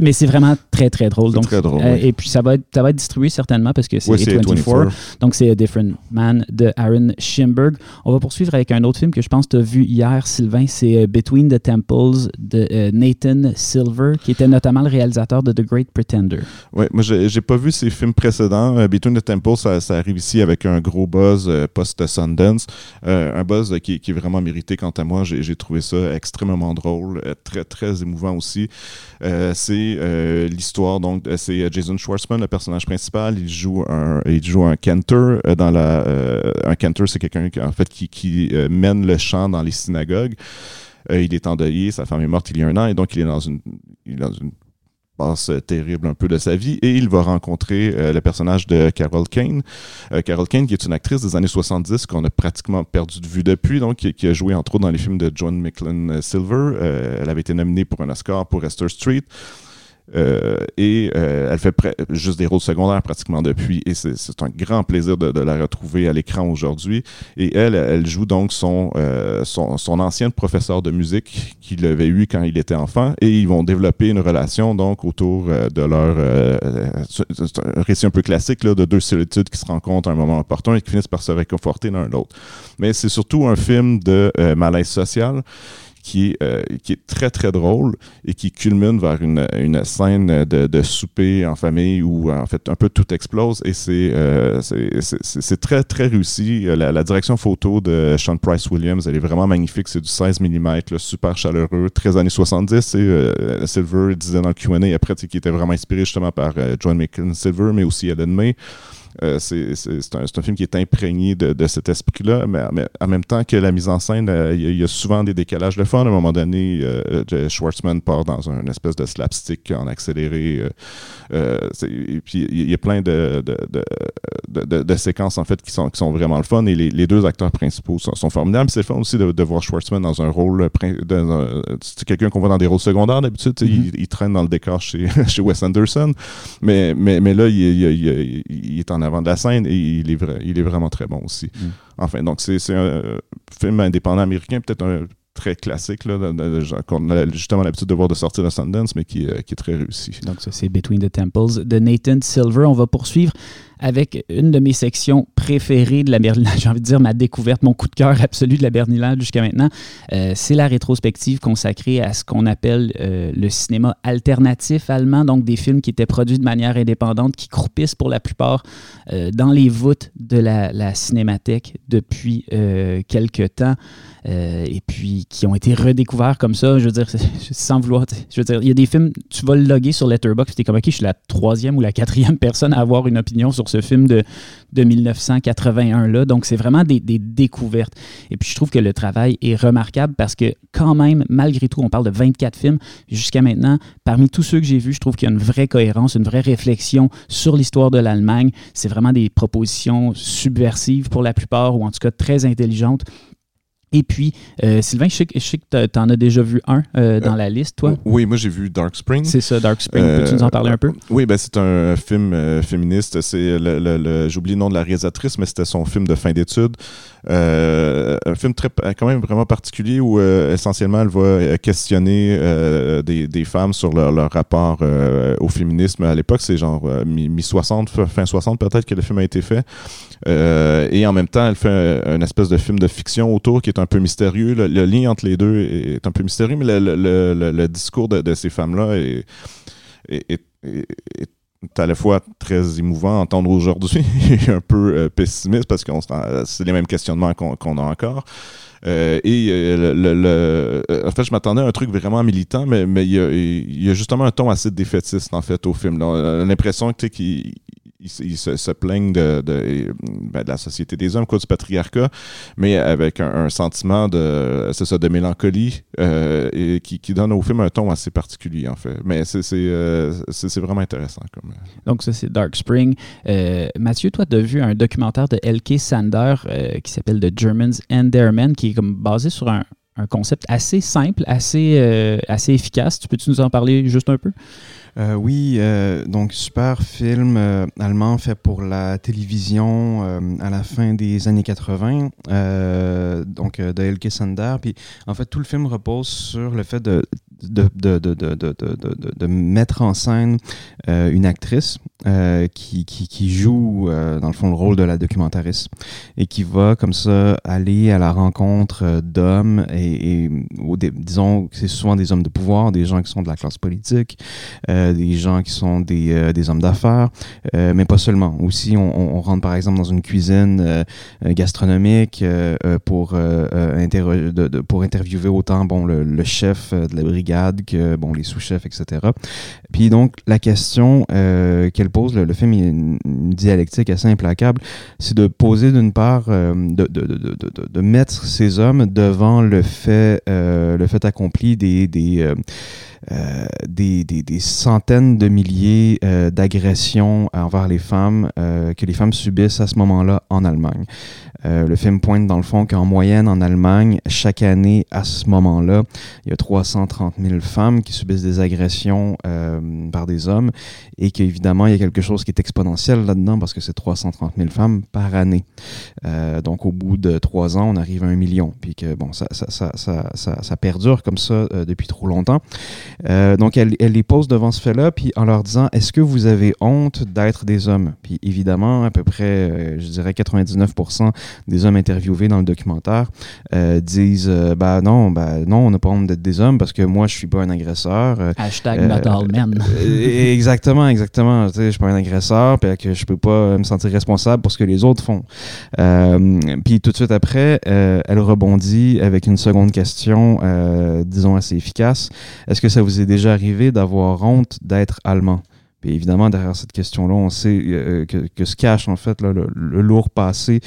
Mais c'est vraiment très, très drôle. Donc, très drôle euh, Et puis, ça va, être, ça va être distribué certainement parce que c'est A24. Donc, c'est A Different Man de Aaron Schimberg. On va poursuivre avec un autre film que je pense que tu as vu hier, Sylvain. C'est euh, Between the Temples de Nathan Silver, qui était notamment le réalisateur de The Great Pretender. Oui, moi, j'ai pas vu ses films précédents. Between the Temples, ça, arrive ici avec un gros buzz post-Sundance. un buzz qui, qui, est vraiment mérité, quant à moi. J'ai trouvé ça extrêmement drôle, très, très émouvant aussi. Euh, c'est euh, l'histoire, donc, c'est euh, Jason Schwartzman, le personnage principal. Il joue un, il joue un cantor dans la. un cantor, c'est quelqu'un qui, en fait, qui, qui mène le chant dans les synagogues. il est endeuillé, sa femme est morte il y a un an, et donc il est dans une passe terrible un peu de sa vie et il va rencontrer le personnage de Carol Kane. Carol Kane qui est une actrice des années 70 qu'on a pratiquement perdu de vue depuis, donc qui, a joué entre autres dans les films de John McClane Silver. elle avait été nominée pour un Oscar pour Esther Street. Euh, et euh, elle fait juste des rôles secondaires pratiquement depuis. Et c'est un grand plaisir de, la retrouver à l'écran aujourd'hui. Et elle, elle joue donc son, euh, son, son, ancienne professeur de musique qu'il avait eu quand il était enfant. Et ils vont développer une relation donc autour de leur... c'est un récit un peu classique là, de deux solitudes qui se rencontrent à un moment opportun et qui finissent par se réconforter l'un l'autre. Mais c'est surtout un film de malaise social qui est, euh, qui est très, très drôle et qui culmine vers une, une scène de, de, souper en famille où, en fait, un peu tout explose et c'est euh, c'est très, très réussi. La, la, direction photo de Sean Price Williams, elle est vraiment magnifique. C'est du 16 mm, super chaleureux, très années 70. Et, euh, Silver disait dans le Q&A après qu'il était vraiment inspiré justement par John McClane Silver, mais aussi Ellen May. Euh, c'est un, un, film qui est imprégné de, de cet esprit-là, mais, mais, en même temps que la mise en scène, euh, il y, a souvent des décalages de fun. À un moment donné, euh, Schwartzman part dans un espèce de slapstick en accéléré. et puis il y a plein de, de, de, séquences en fait qui sont, qui sont vraiment le fun. Et les, les deux acteurs principaux sont, sont formidables. C'est le fun aussi de, voir Schwartzman dans un rôle. C'est quelqu'un qu'on voit dans des rôles secondaires d'habitude. Mm-hmm. il, traîne dans le décor chez, [LAUGHS] chez Wes Anderson. Mais, mais, mais là, il, il, il est en avant de la scène et il est, il est vraiment très bon aussi. Mm. Enfin, donc c'est un film indépendant américain, peut-être un très classique, qu'on a justement l'habitude de voir de sortir de Sundance, mais qui, qui est très réussi. Donc ça, c'est Between the Temples de Nathan Silver. On va poursuivre avec une de mes sections préférées de la Berlinale, [LAUGHS] j'ai envie de dire ma découverte, mon coup de cœur absolu de la Berlinale jusqu'à maintenant. Euh, c'est la rétrospective consacrée à ce qu'on appelle euh, le cinéma alternatif allemand, donc des films qui étaient produits de manière indépendante, qui croupissent pour la plupart euh, dans les voûtes de la, cinémathèque depuis quelques temps. et puis qui ont été redécouverts comme ça, je veux dire, [LAUGHS] sans vouloir. Je veux dire, il y a des films, tu vas le loguer sur Letterboxd, tu es comme, OK, je suis la troisième ou la quatrième personne à avoir une opinion sur ce film de, de 1981-là. Donc, c'est vraiment des, découvertes. Et puis, je trouve que le travail est remarquable parce que, quand même, malgré tout, on parle de 24 films jusqu'à maintenant. Parmi tous ceux que j'ai vus, je trouve qu'il y a une vraie cohérence, une vraie réflexion sur l'histoire de l'Allemagne. C'est vraiment des propositions subversives pour la plupart, ou en tout cas très intelligentes. Et puis, euh, Sylvain, je sais, que tu en as déjà vu un euh, dans euh, la liste, toi. Oui, moi j'ai vu Dark Spring. C'est ça, Dark Spring. Peux-tu nous en parler un peu? Oui, ben, c'est un film féministe. C'est le, J'oublie le nom de la réalisatrice, mais c'était son film de fin d'études. Un film très, quand même vraiment particulier où essentiellement elle va questionner des, des, femmes sur leur, leur rapport au féminisme. À l'époque, c'est genre mi-60, fin 60 peut-être que le film a été fait. et en même temps, elle fait un, espèce de film de fiction autour qui est un peu mystérieux. Le, lien entre les deux est un peu mystérieux, mais le, discours de, ces femmes-là est, est, à la fois très émouvant à entendre aujourd'hui [LAUGHS] un peu euh, pessimiste parce que c'est les mêmes questionnements qu'on a encore. Euh, et euh, le, en fait, je m'attendais à un truc vraiment militant, mais, mais il, y a, justement un ton assez défaitiste en fait au film. L'impression qu'il ils, se, plaignent ben, de, la société des hommes, du patriarcat, mais avec un, sentiment de, ça, de mélancolie euh, qui, donne au film un ton assez particulier, en fait. Mais c'est euh, vraiment intéressant. Comme... Euh. Donc, ça, c'est Dark Spring. Mathieu, toi, tu as vu un documentaire de L.K. Sander qui s'appelle The Germans and Their Men, qui est comme basé sur un, un concept assez simple, assez, assez efficace. Tu peux-tu nous en parler juste un peu? Euh, oui, euh, donc super film euh, allemand fait pour la télévision à la fin des années 80, donc de Elke Sander. Puis en fait, tout le film repose sur le fait de de, de, de, mettre en scène euh, une actrice euh, qui, qui, joue, euh, dans le fond, le rôle de la documentariste et qui va, comme ça, aller à la rencontre d'hommes et, disons que c'est souvent des hommes de pouvoir, des gens qui sont de la classe politique, des gens qui sont des, des hommes d'affaires, mais pas seulement. Aussi, on, on, rentre, par exemple, dans une cuisine gastronomique pour, pour interviewer autant bon, le, chef de la brigade que bon, les sous-chefs, etc. Puis donc, la question euh, pose, le, film est une, dialectique assez implacable, c'est de poser d'une part, euh, de, de, de, de, mettre ces hommes devant le fait, euh, le fait accompli des, des des, des, centaines de milliers d'agressions envers les femmes que les femmes subissent à ce moment-là en Allemagne. Euh, le film pointe dans le fond qu'en moyenne en Allemagne, chaque année à ce moment-là, il y a 330 000 femmes qui subissent des agressions euh, par des hommes et qu'évidemment, il y a quelque chose qui est exponentiel là-dedans parce que c'est 330 000 femmes par année. Euh, donc, au bout de trois ans, on arrive à un million. Puis que, bon, ça perdure comme ça depuis trop longtemps. Donc, elle, elle les pose devant ce fait-là, puis en leur disant, est-ce que vous avez honte d'être des hommes? Puis évidemment, à peu près, je dirais 99% des hommes interviewés dans le documentaire euh, disent euh, bah non, bah non, on n'a pas honte d'être des hommes parce que moi, je suis pas un agresseur. Euh, Hashtag not all men. exactement, exactement. Je suis pas un agresseur, puis que je peux pas me sentir responsable pour ce que les autres font. puis tout de suite après, elle rebondit avec une seconde question, disons assez efficace. Est-ce que ça vous est déjà arrivé d'avoir honte d'être allemand? Puis évidemment, derrière cette question-là, on sait euh, que, que, se cache en fait le, lourd passé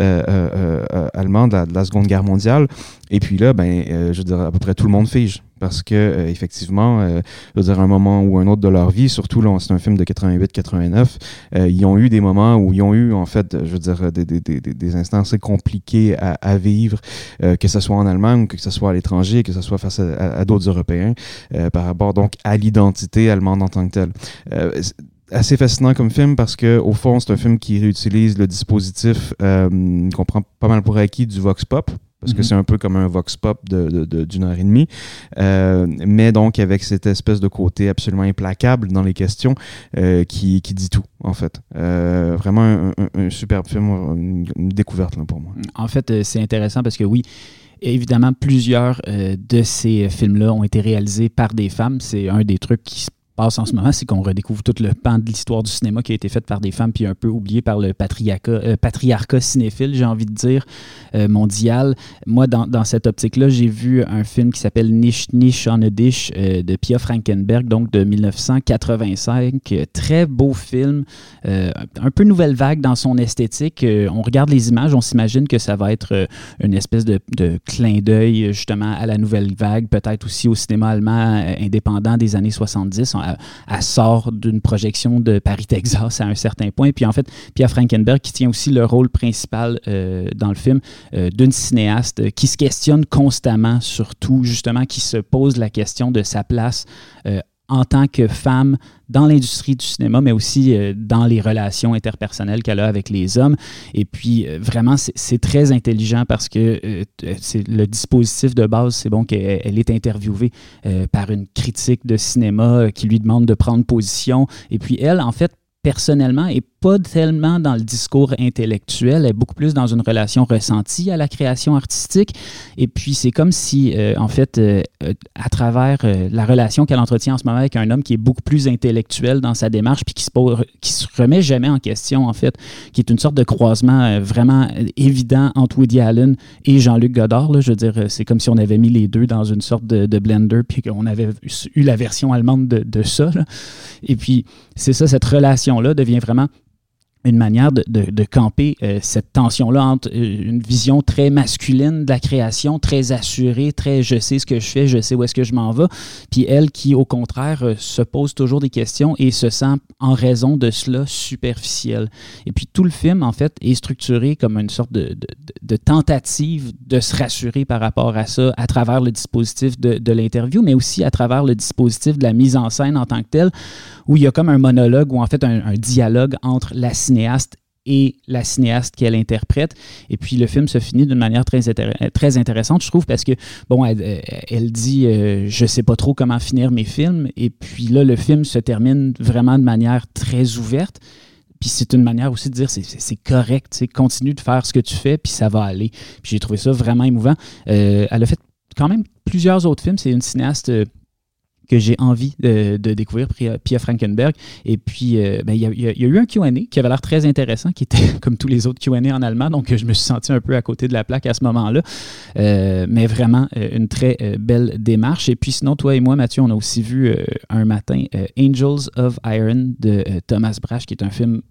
euh, euh, allemand de la, Seconde Guerre mondiale. Et puis là, ben, je veux dire, à peu près tout le monde fige parce que effectivement, je veux dire, un moment ou un autre de leur vie, surtout là, c'est un film de 88-89, ils ont eu des moments où ils ont eu en fait, je veux dire, des, des, des, des instants assez compliqués à, à vivre, que ce soit en Allemagne que ce soit à l'étranger, que ce soit face à, à d'autres Européens, par rapport donc à l'identité allemande en tant que telle. Assez fascinant comme film parce que au fond c'est un film qui réutilise le dispositif euh, qu'on prend pas mal pour acquis du vox pop parce que mhm. c'est un peu comme un vox pop d'une heure et demie, euh, mais donc avec cette espèce de côté absolument implacable dans les questions euh, qui, qui, dit tout, en fait. Euh, vraiment un, un, superbe film, une, découverte là, pour moi. En fait, c'est intéressant parce que oui, évidemment, plusieurs de ces films-là ont été réalisés par des femmes. C'est un des trucs qui se passe en ce moment, c'est qu'on redécouvre tout le pan de l'histoire du cinéma qui a été fait par des femmes, puis un peu oublié par le patriarcat, euh, patriarcat cinéphile, j'ai envie de dire, euh, mondial. Moi, dans, dans cette optique-là, j'ai vu un film qui s'appelle Niche Niche on a Dish euh, de Pia Frankenberg, donc de 1985. Très beau film, un peu nouvelle vague dans son esthétique. on regarde les images, on s'imagine que ça va être une espèce de, de clin d'œil justement à la nouvelle vague, peut-être aussi au cinéma allemand indépendant des années 70 elle, sort d'une projection de Paris, Texas à un certain point. Puis en fait, Pierre Frankenberg qui tient aussi le rôle principal euh, dans le film euh, d'une cinéaste qui se questionne constamment sur tout, justement, qui se pose la question de sa place euh, en tant que femme dans l'industrie du cinéma, mais aussi euh, dans les relations interpersonnelles qu'elle a avec les hommes. Et puis, euh, vraiment, c'est très intelligent parce que euh, c'est le dispositif de base, c'est bon qu'elle est interviewée par une critique de cinéma qui lui demande de prendre position. Et puis, elle, en fait, personnellement et pas tellement dans le discours intellectuel, elle est beaucoup plus dans une relation ressentie à la création artistique. Et puis c'est comme si, euh, en fait, euh, euh, à travers la relation qu'elle entretient en ce moment avec un homme qui est beaucoup plus intellectuel dans sa démarche, puis qui se, se remet jamais en question, en fait, qui est une sorte de croisement vraiment évident entre Woody Allen et Jean-Luc Godard. Là. Je veux dire, c'est comme si on avait mis les deux dans une sorte de, blender, puis qu'on avait eu la version allemande de, ça. Et puis, c'est ça, cette relation-là devient vraiment une manière de, camper euh, cette tension-là entre euh, une vision très masculine de la création, très assurée, très je sais ce que je fais, je sais où est-ce que je m'en vais, puis elle qui, au contraire, euh, se pose toujours des questions et se sent, en raison de cela, superficielle. Et puis tout le film, en fait, est structuré comme une sorte de, tentative de se rassurer par rapport à ça à travers le dispositif de, l'interview, mais aussi à travers le dispositif de la mise en scène en tant que tel, où il y a comme un monologue ou en fait un, dialogue entre la cinéaste et la cinéaste qu'elle interprète. Et puis le film se finit d'une manière très, très intéressante, je trouve, parce que, bon, elle, elle dit euh, Je sais pas trop comment finir mes films. Et puis là, le film se termine vraiment de manière très ouverte. Puis c'est une manière aussi de dire c'est correct, continue de faire ce que tu fais, puis ça va aller. Puis j'ai trouvé ça vraiment émouvant. Euh, elle a fait quand même plusieurs autres films. C'est une cinéaste euh, que j'ai envie de, découvrir, Pia Frankenberg. Et puis, euh, ben, il y, a eu un QA qui avait l'air très intéressant, qui était [LAUGHS] comme tous les autres QA en allemand. Donc, je me suis senti un peu à côté de la plaque à ce moment-là. Euh, mais vraiment, euh, une très belle démarche. Et puis, sinon, toi et moi, Mathieu, on a aussi vu un matin Angels of Iron de Thomas Brasch, qui est un film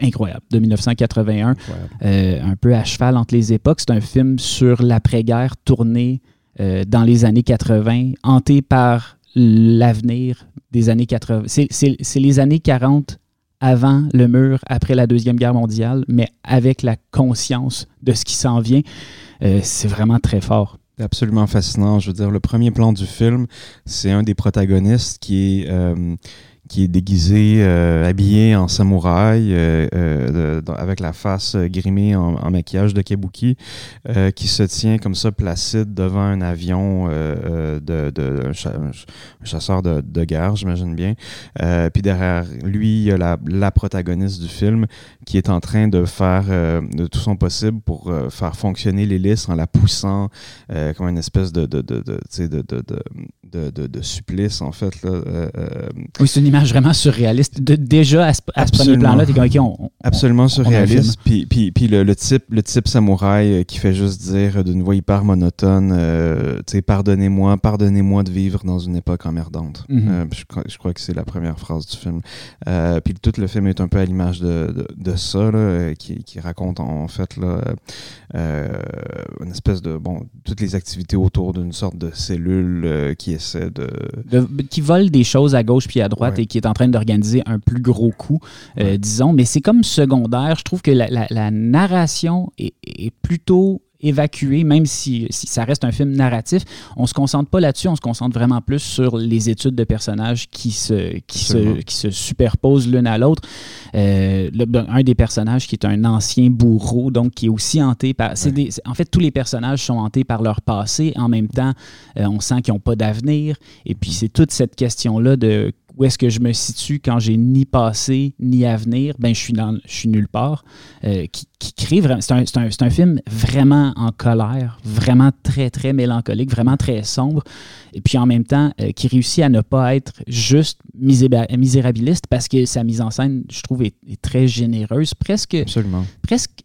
incroyable, de 1981, un peu à cheval entre les époques. C'est un film sur l'après-guerre tourné dans les années 80, hanté par l'avenir des années 80. C'est les années 40 avant le mur, après la Deuxième Guerre mondiale, mais avec la conscience de ce qui s'en vient. Euh, c'est vraiment très fort. Absolument fascinant. Je veux dire, le premier plan du film, c'est un des protagonistes qui est euh, qui est déguisé, euh, habillé en samouraï, euh, euh, avec la face grimée en, maquillage de kabuki, qui se tient comme ça placide devant un avion de, chasseur de, de guerre, j'imagine bien. puis derrière lui, il y a la, protagoniste du film qui est en train de faire de tout son possible pour faire fonctionner l'hélice en la poussant comme une espèce de, de, supplice, en fait. Là. oui, c'est une image vraiment surréaliste. De, déjà, à ce, premier plan-là, t'es comme, OK, on, Absolument surréaliste. Puis, puis, puis le, le, type, le type samouraï euh, qui fait juste dire d'une voix hyper monotone, euh, tu sais, pardonnez-moi, pardonnez-moi de vivre dans une époque emmerdante. Mm-hmm. Euh, je, crois que c'est la première phrase du film. puis tout le film est un peu à l'image de, de, ça, là, qui, qui, raconte en fait là, une espèce de, bon, toutes les activités autour d'une sorte de cellule qui essaie de... Qui vole des choses à gauche puis à droite et qui est en train d'organiser un plus gros coup, euh, disons. Mais c'est comme secondaire. Je trouve que la, narration est, plutôt évacuée, même si, ça reste un film narratif. On se concentre pas là-dessus, on se concentre vraiment plus sur les études de personnages qui se, qui se, qui se superposent l'une à l'autre. Euh, ben, un des personnages qui est un ancien bourreau, donc qui est aussi hanté par... en fait, tous les personnages sont hantés par leur passé. En même temps, euh, on sent qu'ils n'ont pas d'avenir. Et puis, c'est toute cette question-là de où est-ce que je me situe quand j'ai ni passé ni avenir, ben je suis dans, je suis nulle part. Euh, qui, crée vraiment, c'est un, un, un, film vraiment en colère, vraiment très très mélancolique, vraiment très sombre, et puis en même temps euh, qui réussit à ne pas être juste misérabiliste parce que sa mise en scène, je trouve, est, très généreuse, presque, Absolument. presque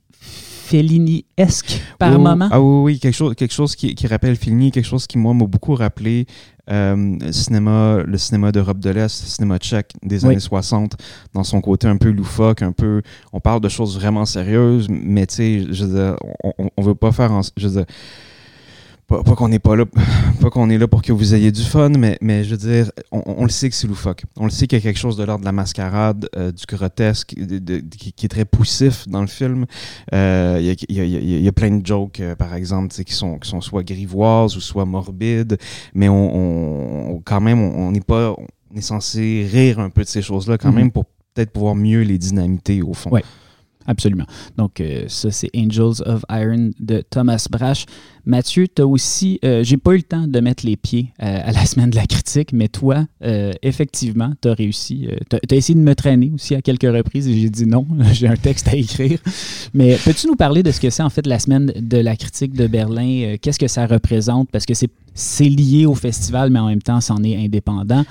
Fellini-esque par moment? Ah oui, oui, quelque chose, quelque chose qui, qui rappelle Fellini, quelque chose qui, moi, m'a beaucoup rappelé euh, le cinéma, le cinéma d'Europe de l'Est, le cinéma tchèque des années 60, dans son côté un peu loufoque, un peu. On parle de choses vraiment sérieuses, mais tu sais, je veux dire, on, on veut pas faire. En, je veux dire, pas, qu'on n'est pas là, [LAUGHS] pas qu'on est là pour que vous ayez du fun, mais, mais je veux dire, on, le sait que c'est loufoque. On le sait qu'il y a quelque chose de l'ordre de la mascarade, euh, du grotesque, qui, est très poussif dans le film. Euh, il y, a, y, a, plein de jokes, euh, par exemple, qui sont, qui sont soit grivoises ou soit morbides, mais on, on quand même, on n'est pas, on est censé rire un peu de ces choses-là quand mm-hmm. même pour peut-être pouvoir mieux les dynamiter au fond. Ouais. Absolument. Donc, ça, c'est Angels of Iron de Thomas Brash. Mathieu, tu as aussi, euh, j'ai pas eu le temps de mettre les pieds euh, à la [LAUGHS] semaine de la critique, mais toi, euh, effectivement, tu as réussi. tu as, essayé de me traîner aussi à quelques reprises et j'ai dit non, [LAUGHS] j'ai un texte à écrire. Mais peux-tu nous parler de ce que c'est en fait la semaine de la critique de Berlin? Qu'est-ce que ça représente? Parce que c'est lié au festival, mais en même temps, c'en est indépendant.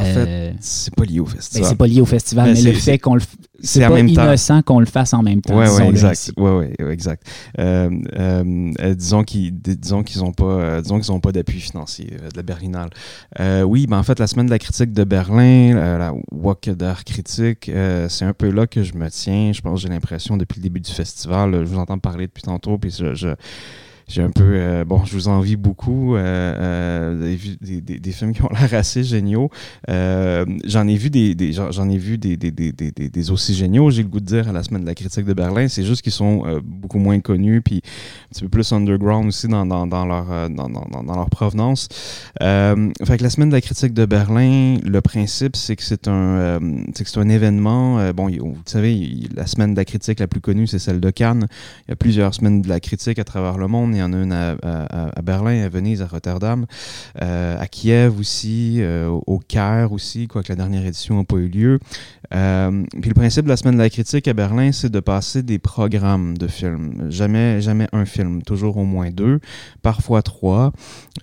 En fait, c'est pas lié au festival. Ben, c'est pas lié au festival, mais, le fait qu'on le c'est pas innocent qu'on le fasse en même temps. Oui, ouais, exact. Ouais, ouais, exact. disons qu'il disons qu'ils n'ont pas, euh, disons qu'ils ont pas d'appui financier euh, de la Berlinale. Euh, oui, ben en fait, la semaine de la critique de Berlin, la Walk d'art critique, c'est un peu là que je me tiens. Je pense, j'ai l'impression depuis le début du festival. je vous entends parler depuis tantôt, puis je j'ai un peu euh, bon je vous envie beaucoup euh, euh des, des, des, films qui ont [LAUGHS] l'air assez géniaux. Euh, j'en ai vu des, j'en ai vu des, des, aussi géniaux. J'ai le goût de dire à la semaine de la critique de Berlin c'est juste qu'ils sont beaucoup moins connus puis un petit peu plus underground aussi dans, dans, dans leur dans, dans, leur provenance. Fait que la semaine de la critique de Berlin le principe c'est que c'est un c'est que c'est un événement bon vous savez la semaine de la critique la plus connue c'est celle de Cannes. Il y a plusieurs semaines de la critique à travers le monde y en a une à, Berlin, à Venise, à Rotterdam, euh, à Kiev aussi, euh, au Caire aussi, quoique la dernière édition n'a pas eu lieu. Euh, puis le principe de la semaine de la critique à Berlin, c'est de passer des programmes de films. Jamais, jamais un film, toujours au moins deux, parfois trois.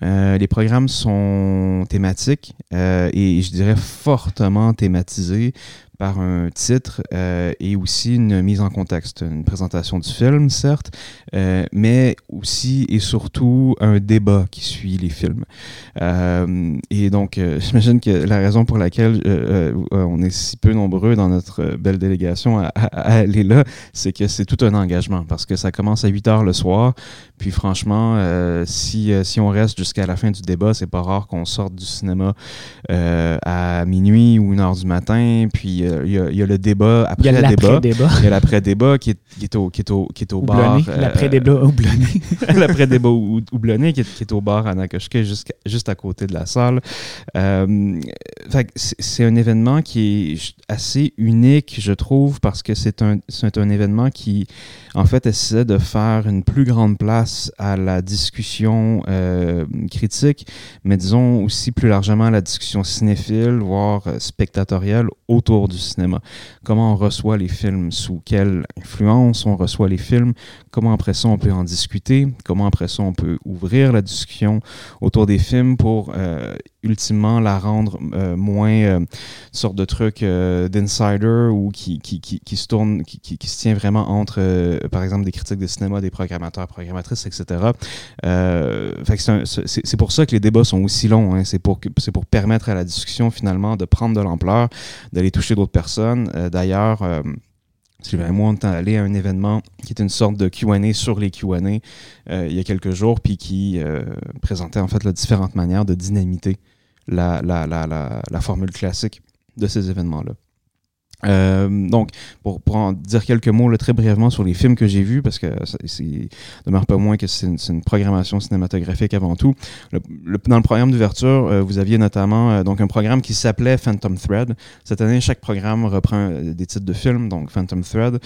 les programmes sont thématiques et je dirais fortement thématisés par un titre euh, et aussi une mise en contexte, une présentation du film, certes, euh, mais aussi et surtout un débat qui suit les films. Euh, et donc, [LAUGHS] j'imagine que la raison pour laquelle on est si peu nombreux dans notre belle délégation à, aller là, c'est que c'est tout un engagement parce que ça commence à 8 heures le soir. Puis franchement, si, si on reste jusqu'à la fin du débat, c'est pas rare qu'on sorte du cinéma à minuit ou une heure du matin. Puis il y, a, le débat après le débat. Il y a l'après-débat qui est, qui est au, qui est au, qui est au bar. L'après-débat [LAUGHS] houblonné. [LAUGHS] L'après-débat houblonné qui est, qui est au bar à Nakoshke, juste, juste à côté de la salle. Euh, c'est un événement qui est assez unique, je trouve, parce que c'est un, un événement qui, en fait, essaie de faire une plus grande place à la discussion euh, critique, mais disons aussi plus largement à la discussion cinéphile, voire spectatorielle autour du cinéma. Comment on reçoit les films, sous quelle influence on reçoit les films, comment après ça on peut en discuter, comment après ça on peut ouvrir la discussion autour des films pour euh, ultimement la rendre euh, moins euh, sorte de truc d'insider ou qui, qui, se tourne, qui, se tient vraiment entre, par exemple, des critiques de cinéma, des programmateurs, programmatrices, etc. c'est pour ça que les débats sont aussi longs. Hein. C'est pour, pour permettre à la discussion finalement de prendre de l'ampleur, d'aller toucher d'autres personnes. D'ailleurs, Sylvain et moi, on est allé à un événement qui est une sorte de Q&A sur les Q&A euh, il y a quelques jours, puis qui euh, présentait en fait les différentes manières de dynamiter la, la, la, la formule classique de ces événements-là. Euh, donc, pour, en dire quelques mots très brièvement sur les films que j'ai vus, parce que c'est demeure pas moins que c'est une, programmation cinématographique avant tout. Dans le programme d'ouverture, euh, vous aviez notamment euh, donc un programme qui s'appelait Phantom Thread. Cette année, chaque programme reprend des titres de films, donc Phantom Thread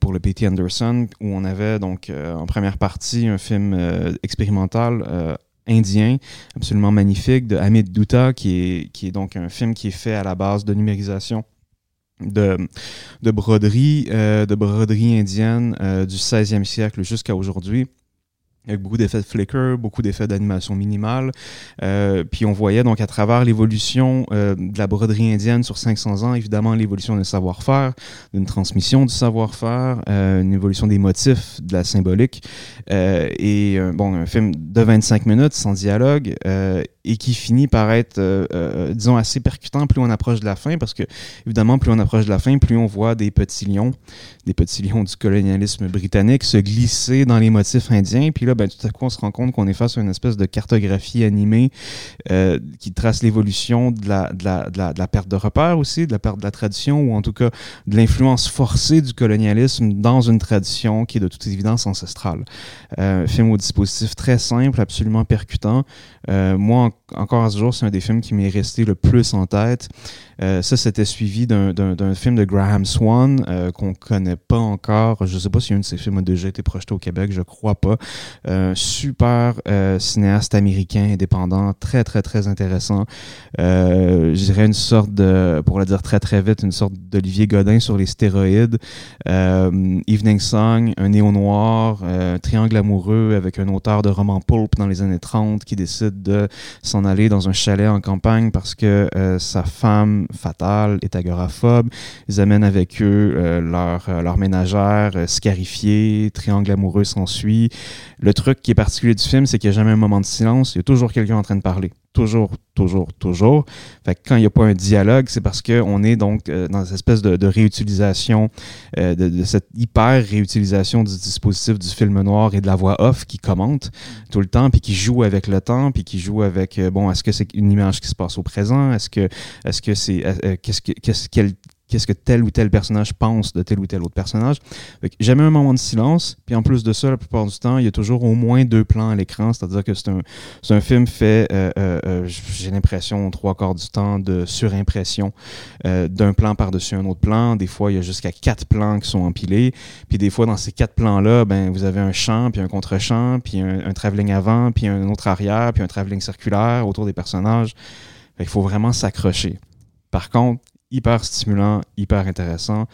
pour le P.T. Anderson, où on avait donc en première partie un film expérimental indien, absolument magnifique, de Hamid Dutta, qui est, qui est donc un film qui est fait à la base de numérisation de, de broderie, euh, de broderie indienne euh, du 16e siècle jusqu'à aujourd'hui beaucoup d'effets de flicker, beaucoup d'effets d'animation minimale. Euh, puis on voyait donc à travers l'évolution euh, de la broderie indienne sur 500 ans, évidemment l'évolution d'un savoir-faire, d'une transmission du savoir-faire, euh, une évolution des motifs, de la symbolique. Et bon, un film de 25 minutes sans dialogue et qui finit par être, disons, assez percutant plus on approche de la fin, parce que évidemment, plus on approche de la fin, plus on voit des petits lions, des petits lions du colonialisme britannique se glisser dans les motifs indiens. Puis là, ben, tout à coup, on se rend compte qu'on est face à une espèce de cartographie animée euh, qui trace l'évolution de la, de, la, de, la, perte de repères aussi, de la perte de la tradition, ou en tout cas de l'influence forcée du colonialisme dans une tradition qui est de toute évidence ancestrale. Euh, film au dispositif très simple, absolument percutant. Euh, moi, encore à ce jour, c'est un des films qui m'est resté le plus en tête. Euh, ça, c'était suivi d'un film de Graham Swan euh, qu'on connaît pas encore. Je sais pas si un de ces films a déjà été projeté au Québec, je crois pas. Euh, super euh, cinéaste américain indépendant, très très très intéressant. je dirais une sorte de, pour le dire très très vite, une sorte d'Olivier Godin sur les stéroïdes. Evening Song, un néo noir, un triangle amoureux avec un auteur de roman pulp dans les années 30 qui décide de s'en aller dans un chalet en campagne parce que sa femme fatale, est agoraphobe. Ils amènent avec eux euh, leur, euh, leur ménagère euh, scarifiée, triangle amoureux s'ensuit. Le truc qui est particulier du film, c'est qu'il n'y a jamais un moment de silence, il y a toujours quelqu'un en train de parler. Toujours, toujours, toujours. Fait quand il n'y a pas un dialogue, c'est parce qu'on est donc dans cette espèce de, réutilisation, de, de, cette hyper réutilisation du dispositif du film noir et de la voix off qui commente tout le temps, puis qui joue avec le temps, puis qui joue avec, bon, est-ce que c'est une image qui se passe au présent? Est-ce que est-ce que c'est qu'est-ce que qu'est-ce quel qu'est-ce que tel ou tel personnage pense de tel ou tel autre personnage. Jamais un moment de silence. Puis en plus de ça, la plupart du temps, il y a toujours au moins deux plans à l'écran. C'est-à-dire que c'est un, un, film fait, euh, euh, euh, j'ai l'impression, trois quarts du temps de surimpression d'un plan par-dessus un autre plan. Des fois, il y a jusqu'à quatre plans qui sont empilés. Puis des fois, dans ces quatre plans-là, ben, vous avez un champ, puis un contre-champ, puis un, un travelling avant, puis un autre arrière, puis un travelling circulaire autour des personnages. il faut vraiment s'accrocher. Par contre, hyper stimulant, hyper intéressant.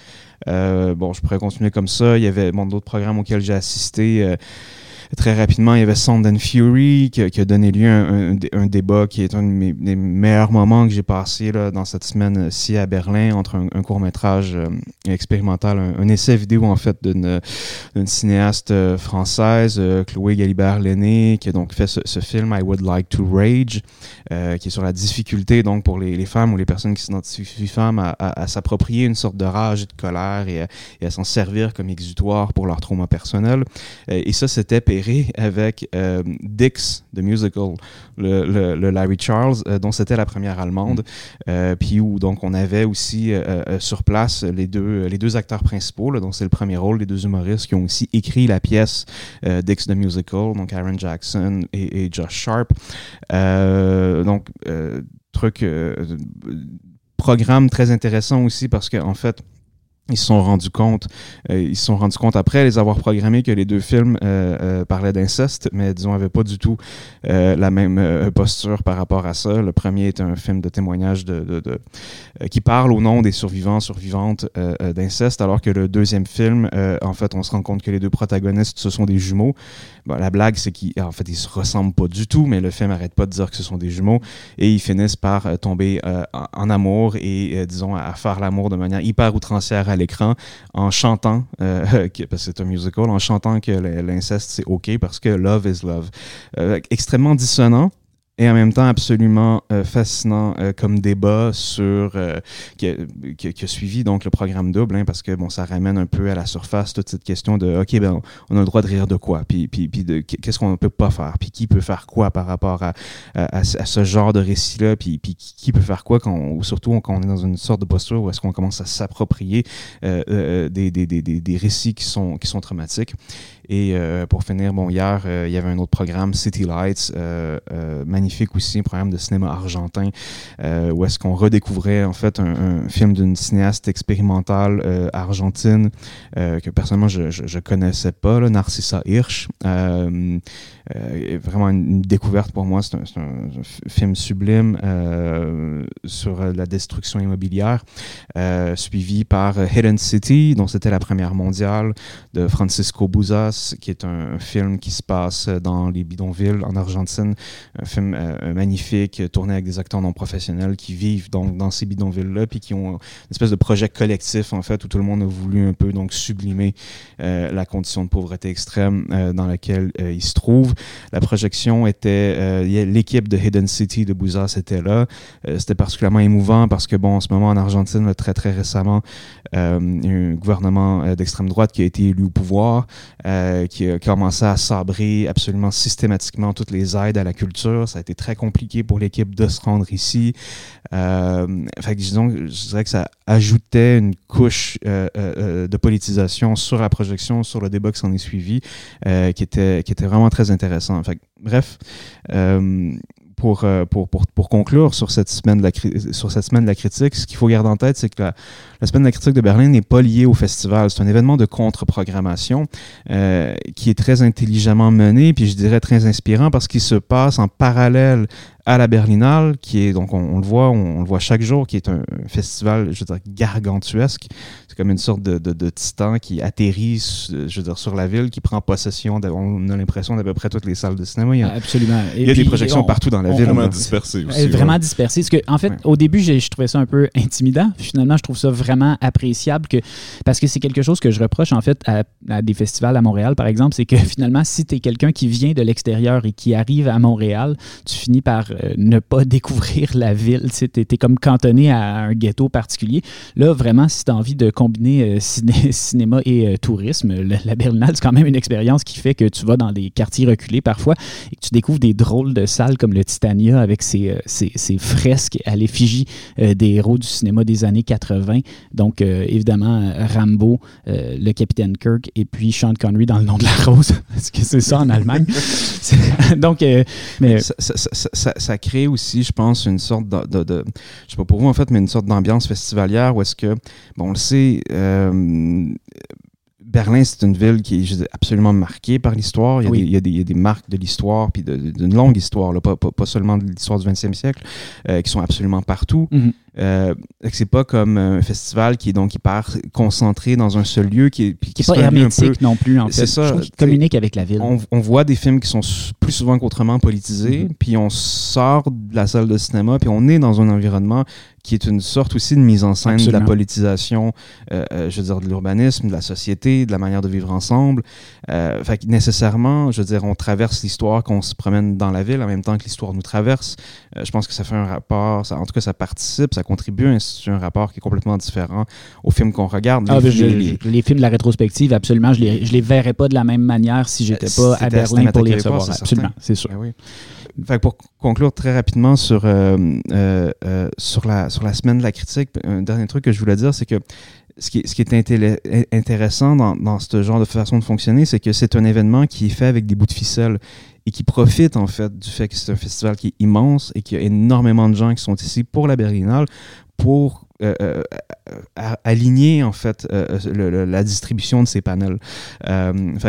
Euh, bon, je pourrais continuer comme ça. Il y avait bon, d'autres programmes auxquels j'ai assisté. Euh, très rapidement, il y avait Sound and Fury qui, a donné lieu à un, débat qui est un des meilleurs moments que j'ai passé là, dans cette semaine-ci à Berlin entre un, court-métrage euh, expérimental, un, essai vidéo en fait d'une cinéaste euh, française, euh, Chloé Galibert-Lenné, qui a donc fait ce, film I Would Like to Rage, qui est sur la difficulté donc pour les, femmes ou les personnes qui s'identifient femmes à, à, à s'approprier une sorte de rage et de colère et, et à s'en servir comme exutoire pour leur trauma personnel. et ça, c'était avec euh, Dix, The Musical, le, le, le Larry Charles, euh, dont c'était la première allemande, mm. euh, puis où donc on avait aussi sur place les deux, les deux acteurs principaux, là, donc c'est le premier rôle, les deux humoristes qui ont aussi écrit la pièce Dix, The Musical, donc Aaron Jackson et, et Josh Sharp. donc, truc, programme très intéressant aussi parce qu'en en fait, ils se sont rendus compte, euh, ils se sont rendus compte après les avoir programmés que les deux films euh, euh, parlaient d'inceste, mais disons n'avaient pas du tout la même posture par rapport à ça. Le premier est un film de témoignage de, de, de qui parle au nom des survivants, survivantes d'inceste, alors que le deuxième film, en fait, on se rend compte que les deux protagonistes ce sont des jumeaux. Bon, la blague, c'est qu'en fait, ils se ressemblent pas du tout, mais le film n'arrête pas de dire que ce sont des jumeaux et ils finissent par tomber en amour et disons à faire l'amour de manière hyper outrancière à l'écran en chantant, euh, [LAUGHS] parce que c'est un musical, en chantant que l'inceste c'est OK parce que love is love. Euh, extrêmement dissonant et en même temps absolument euh, fascinant euh, comme débat sur euh, qui, a, qui, suivi donc le programme double hein, parce que bon ça ramène un peu à la surface toute cette question de ok ben on a le droit de rire de quoi? Puis puis, puis de qu'est-ce qu'on ne peut pas faire? Puis qui peut faire quoi par rapport à, à, ce genre de récit là puis, puis qui peut faire quoi quand ou surtout quand on est dans une sorte de posture où est-ce qu'on commence à s'approprier des, des, des, des, des récits qui sont qui sont traumatiques et pour finir bon hier il y avait un autre programme City Lights magnifique aussi, un programme de cinéma argentin, euh, où est-ce qu'on redécouvrait en fait un, un film d'une cinéaste expérimentale euh, argentine euh, que personnellement je, je, je, connaissais pas, là, Narcissa Hirsch. Euh, euh, vraiment une, découverte pour moi. C'est un, un, film sublime euh, sur la destruction immobilière, euh, suivi par Hidden City, dont c'était la première mondiale de Francisco Buzas, qui est un, film qui se passe dans les bidonvilles en Argentine. Un film euh, magnifique, tourné avec des acteurs non professionnels qui vivent donc dans ces bidonvilles-là, puis qui ont une espèce de projet collectif en fait où tout le monde a voulu un peu donc sublimer euh, la condition de pauvreté extrême euh, dans laquelle ils se trouvent. La projection était, euh, l'équipe de Hidden City de Bouzas était là. Euh, c'était particulièrement émouvant parce que, bon, en ce moment, en Argentine, très, très récemment, euh, un gouvernement d'extrême droite qui a été élu au pouvoir, qui a commencé à sabrer absolument systématiquement toutes les aides à la culture. Ça a été très compliqué pour l'équipe de se rendre ici. fait que, disons, je dirais que ça ajoutait une couche de politisation sur la projection, sur le débat qui s'en est suivi, qui, était, qui était vraiment très intéressant. Bref, euh, pour, euh, pour, pour, pour, conclure sur cette, semaine de la, sur cette semaine de la critique, ce qu'il faut garder en tête, c'est que la, semaine de la critique de Berlin n'est pas liée au festival. C'est un événement de contre-programmation euh, qui est très intelligemment mené, puis je dirais très inspirant parce qu'il se passe en parallèle à la Berlinale, qui est, donc on, le voit, on, on, le voit chaque jour, qui est un, un festival, je veux dire, gargantuesque. C'est comme une sorte de, de, de, titan qui atterrit, je veux dire, sur la ville, qui prend possession, on a l'impression d'à peu près toutes les salles de cinéma. Il y a, Absolument. Et il y a des projections on, partout dans la ville. Vraiment dispersées aussi. Vraiment ouais. dispersées. Parce que, en fait, ouais. au début, je trouvais ça un peu intimidant. Finalement, je trouve ça vraiment appréciable que, parce que c'est quelque chose que je reproche, en fait, à, à des festivals à Montréal, par exemple, c'est que [LAUGHS] finalement, si tu es quelqu'un qui vient de l'extérieur et qui arrive à Montréal, tu finis par euh, ne pas [LAUGHS] découvrir la ville. Tu es, comme cantonné à un ghetto particulier. Là, vraiment, si tu as envie de combiner euh, ciné, [LAUGHS] cinéma et euh, tourisme, la, la Berlinale, c'est quand même une expérience qui fait que tu vas dans des quartiers reculés parfois et que tu découvres des drôles de salles comme le Titania avec ses, euh, ses, ses fresques à l'effigie des héros du cinéma des années 80. Donc, évidemment, Rambo, le capitaine Kirk et puis Sean Connery dans Le nom de la rose. [LAUGHS] Est-ce que c'est ça en Allemagne? [LAUGHS] Donc, mais... Ça, ça, ça, ça, crée aussi, je pense, une sorte de, de, de, je sais pas pour vous en fait, mais une sorte d'ambiance festivalière où est-ce que, bon, on le sait, euh, Berlin, c'est une ville qui est absolument marquée par l'histoire. Il, oui. il, il, y a des marques de l'histoire, puis d'une longue histoire, là, pas, pas, pas, seulement de l'histoire du 20e siècle, euh, qui sont absolument partout. Mm -hmm. Euh, c'est pas comme un festival qui est donc hyper concentré dans un seul lieu, qui est, qui, est pas hermétique non plus, en fait. Ça. qui communique avec la ville. On, voit des films qui sont plus souvent qu'autrement politisés, mm-hmm. puis on sort de la salle de cinéma, puis on est dans un environnement qui est une sorte aussi de mise en scène de la politisation, euh, euh, je veux dire, de l'urbanisme, de la société, de la manière de vivre ensemble. Euh, fait que nécessairement, je veux dire, on traverse l'histoire, qu'on se promène dans la ville en même temps que l'histoire nous traverse. je pense que ça fait un rapport, ça, en tout cas, ça participe, ça contribue à un, rapport qui est complètement différent au film qu'on regarde. Ah, les, les, films de la rétrospective, absolument, je les, je les verrais pas de la même manière si j'étais pas à Berlin pour les recevoir. Absolument, c'est sûr. Ben oui. Fait pour conclure très rapidement sur, euh, euh, euh, sur, la, sur la semaine de la critique, un dernier truc que je voulais dire, c'est que ce qui, est intéressant dans, ce genre de façon de fonctionner, c'est que c'est un événement qui est fait avec des bouts de ficelle et qui profite en fait du fait que c'est un festival qui est immense et qu'il y a énormément de gens qui sont ici pour la Berlinale pour euh, euh, aligner en fait euh, la distribution de ces panels.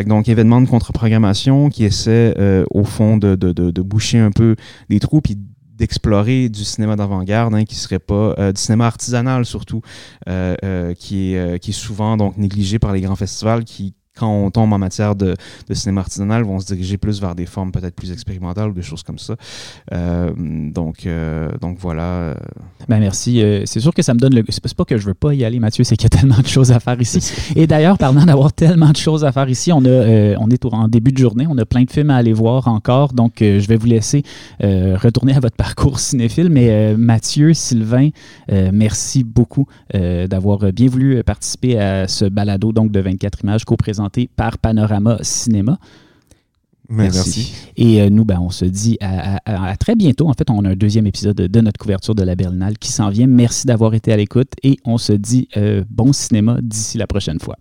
donc événement de contre-programmation qui essaie au fond de, boucher un peu les trous d'explorer du cinéma d'avant-garde hein, qui serait pas du cinéma artisanal surtout qui est qui est souvent donc négligé par les grands festivals qui quand on tombe en matière de, de, cinéma artisanal, vont se diriger plus vers des formes peut-être plus expérimentales ou des choses comme ça. Euh, donc, euh, donc voilà. Ben merci. Euh, c'est sûr que ça me donne le. C'est pas que je veux pas y aller, Mathieu, c'est qu'il y a tellement de choses à faire ici. Et d'ailleurs, parlant d'avoir tellement de choses à faire ici, on, a, on est en début de journée, on a plein de films à aller voir encore. Donc, je vais vous laisser retourner à votre [LAUGHS] parcours cinéphile. Mais Mathieu, Sylvain, merci beaucoup d'avoir bien voulu participer à ce balado donc, de 24 images co-présenté par Panorama Cinéma. Merci. Et euh, nous, ben, on se dit à, très bientôt. En fait, on a un deuxième épisode de notre couverture de la Berlinale qui s'en vient. Merci d'avoir été à l'écoute et on se dit euh, bon cinéma d'ici la prochaine fois.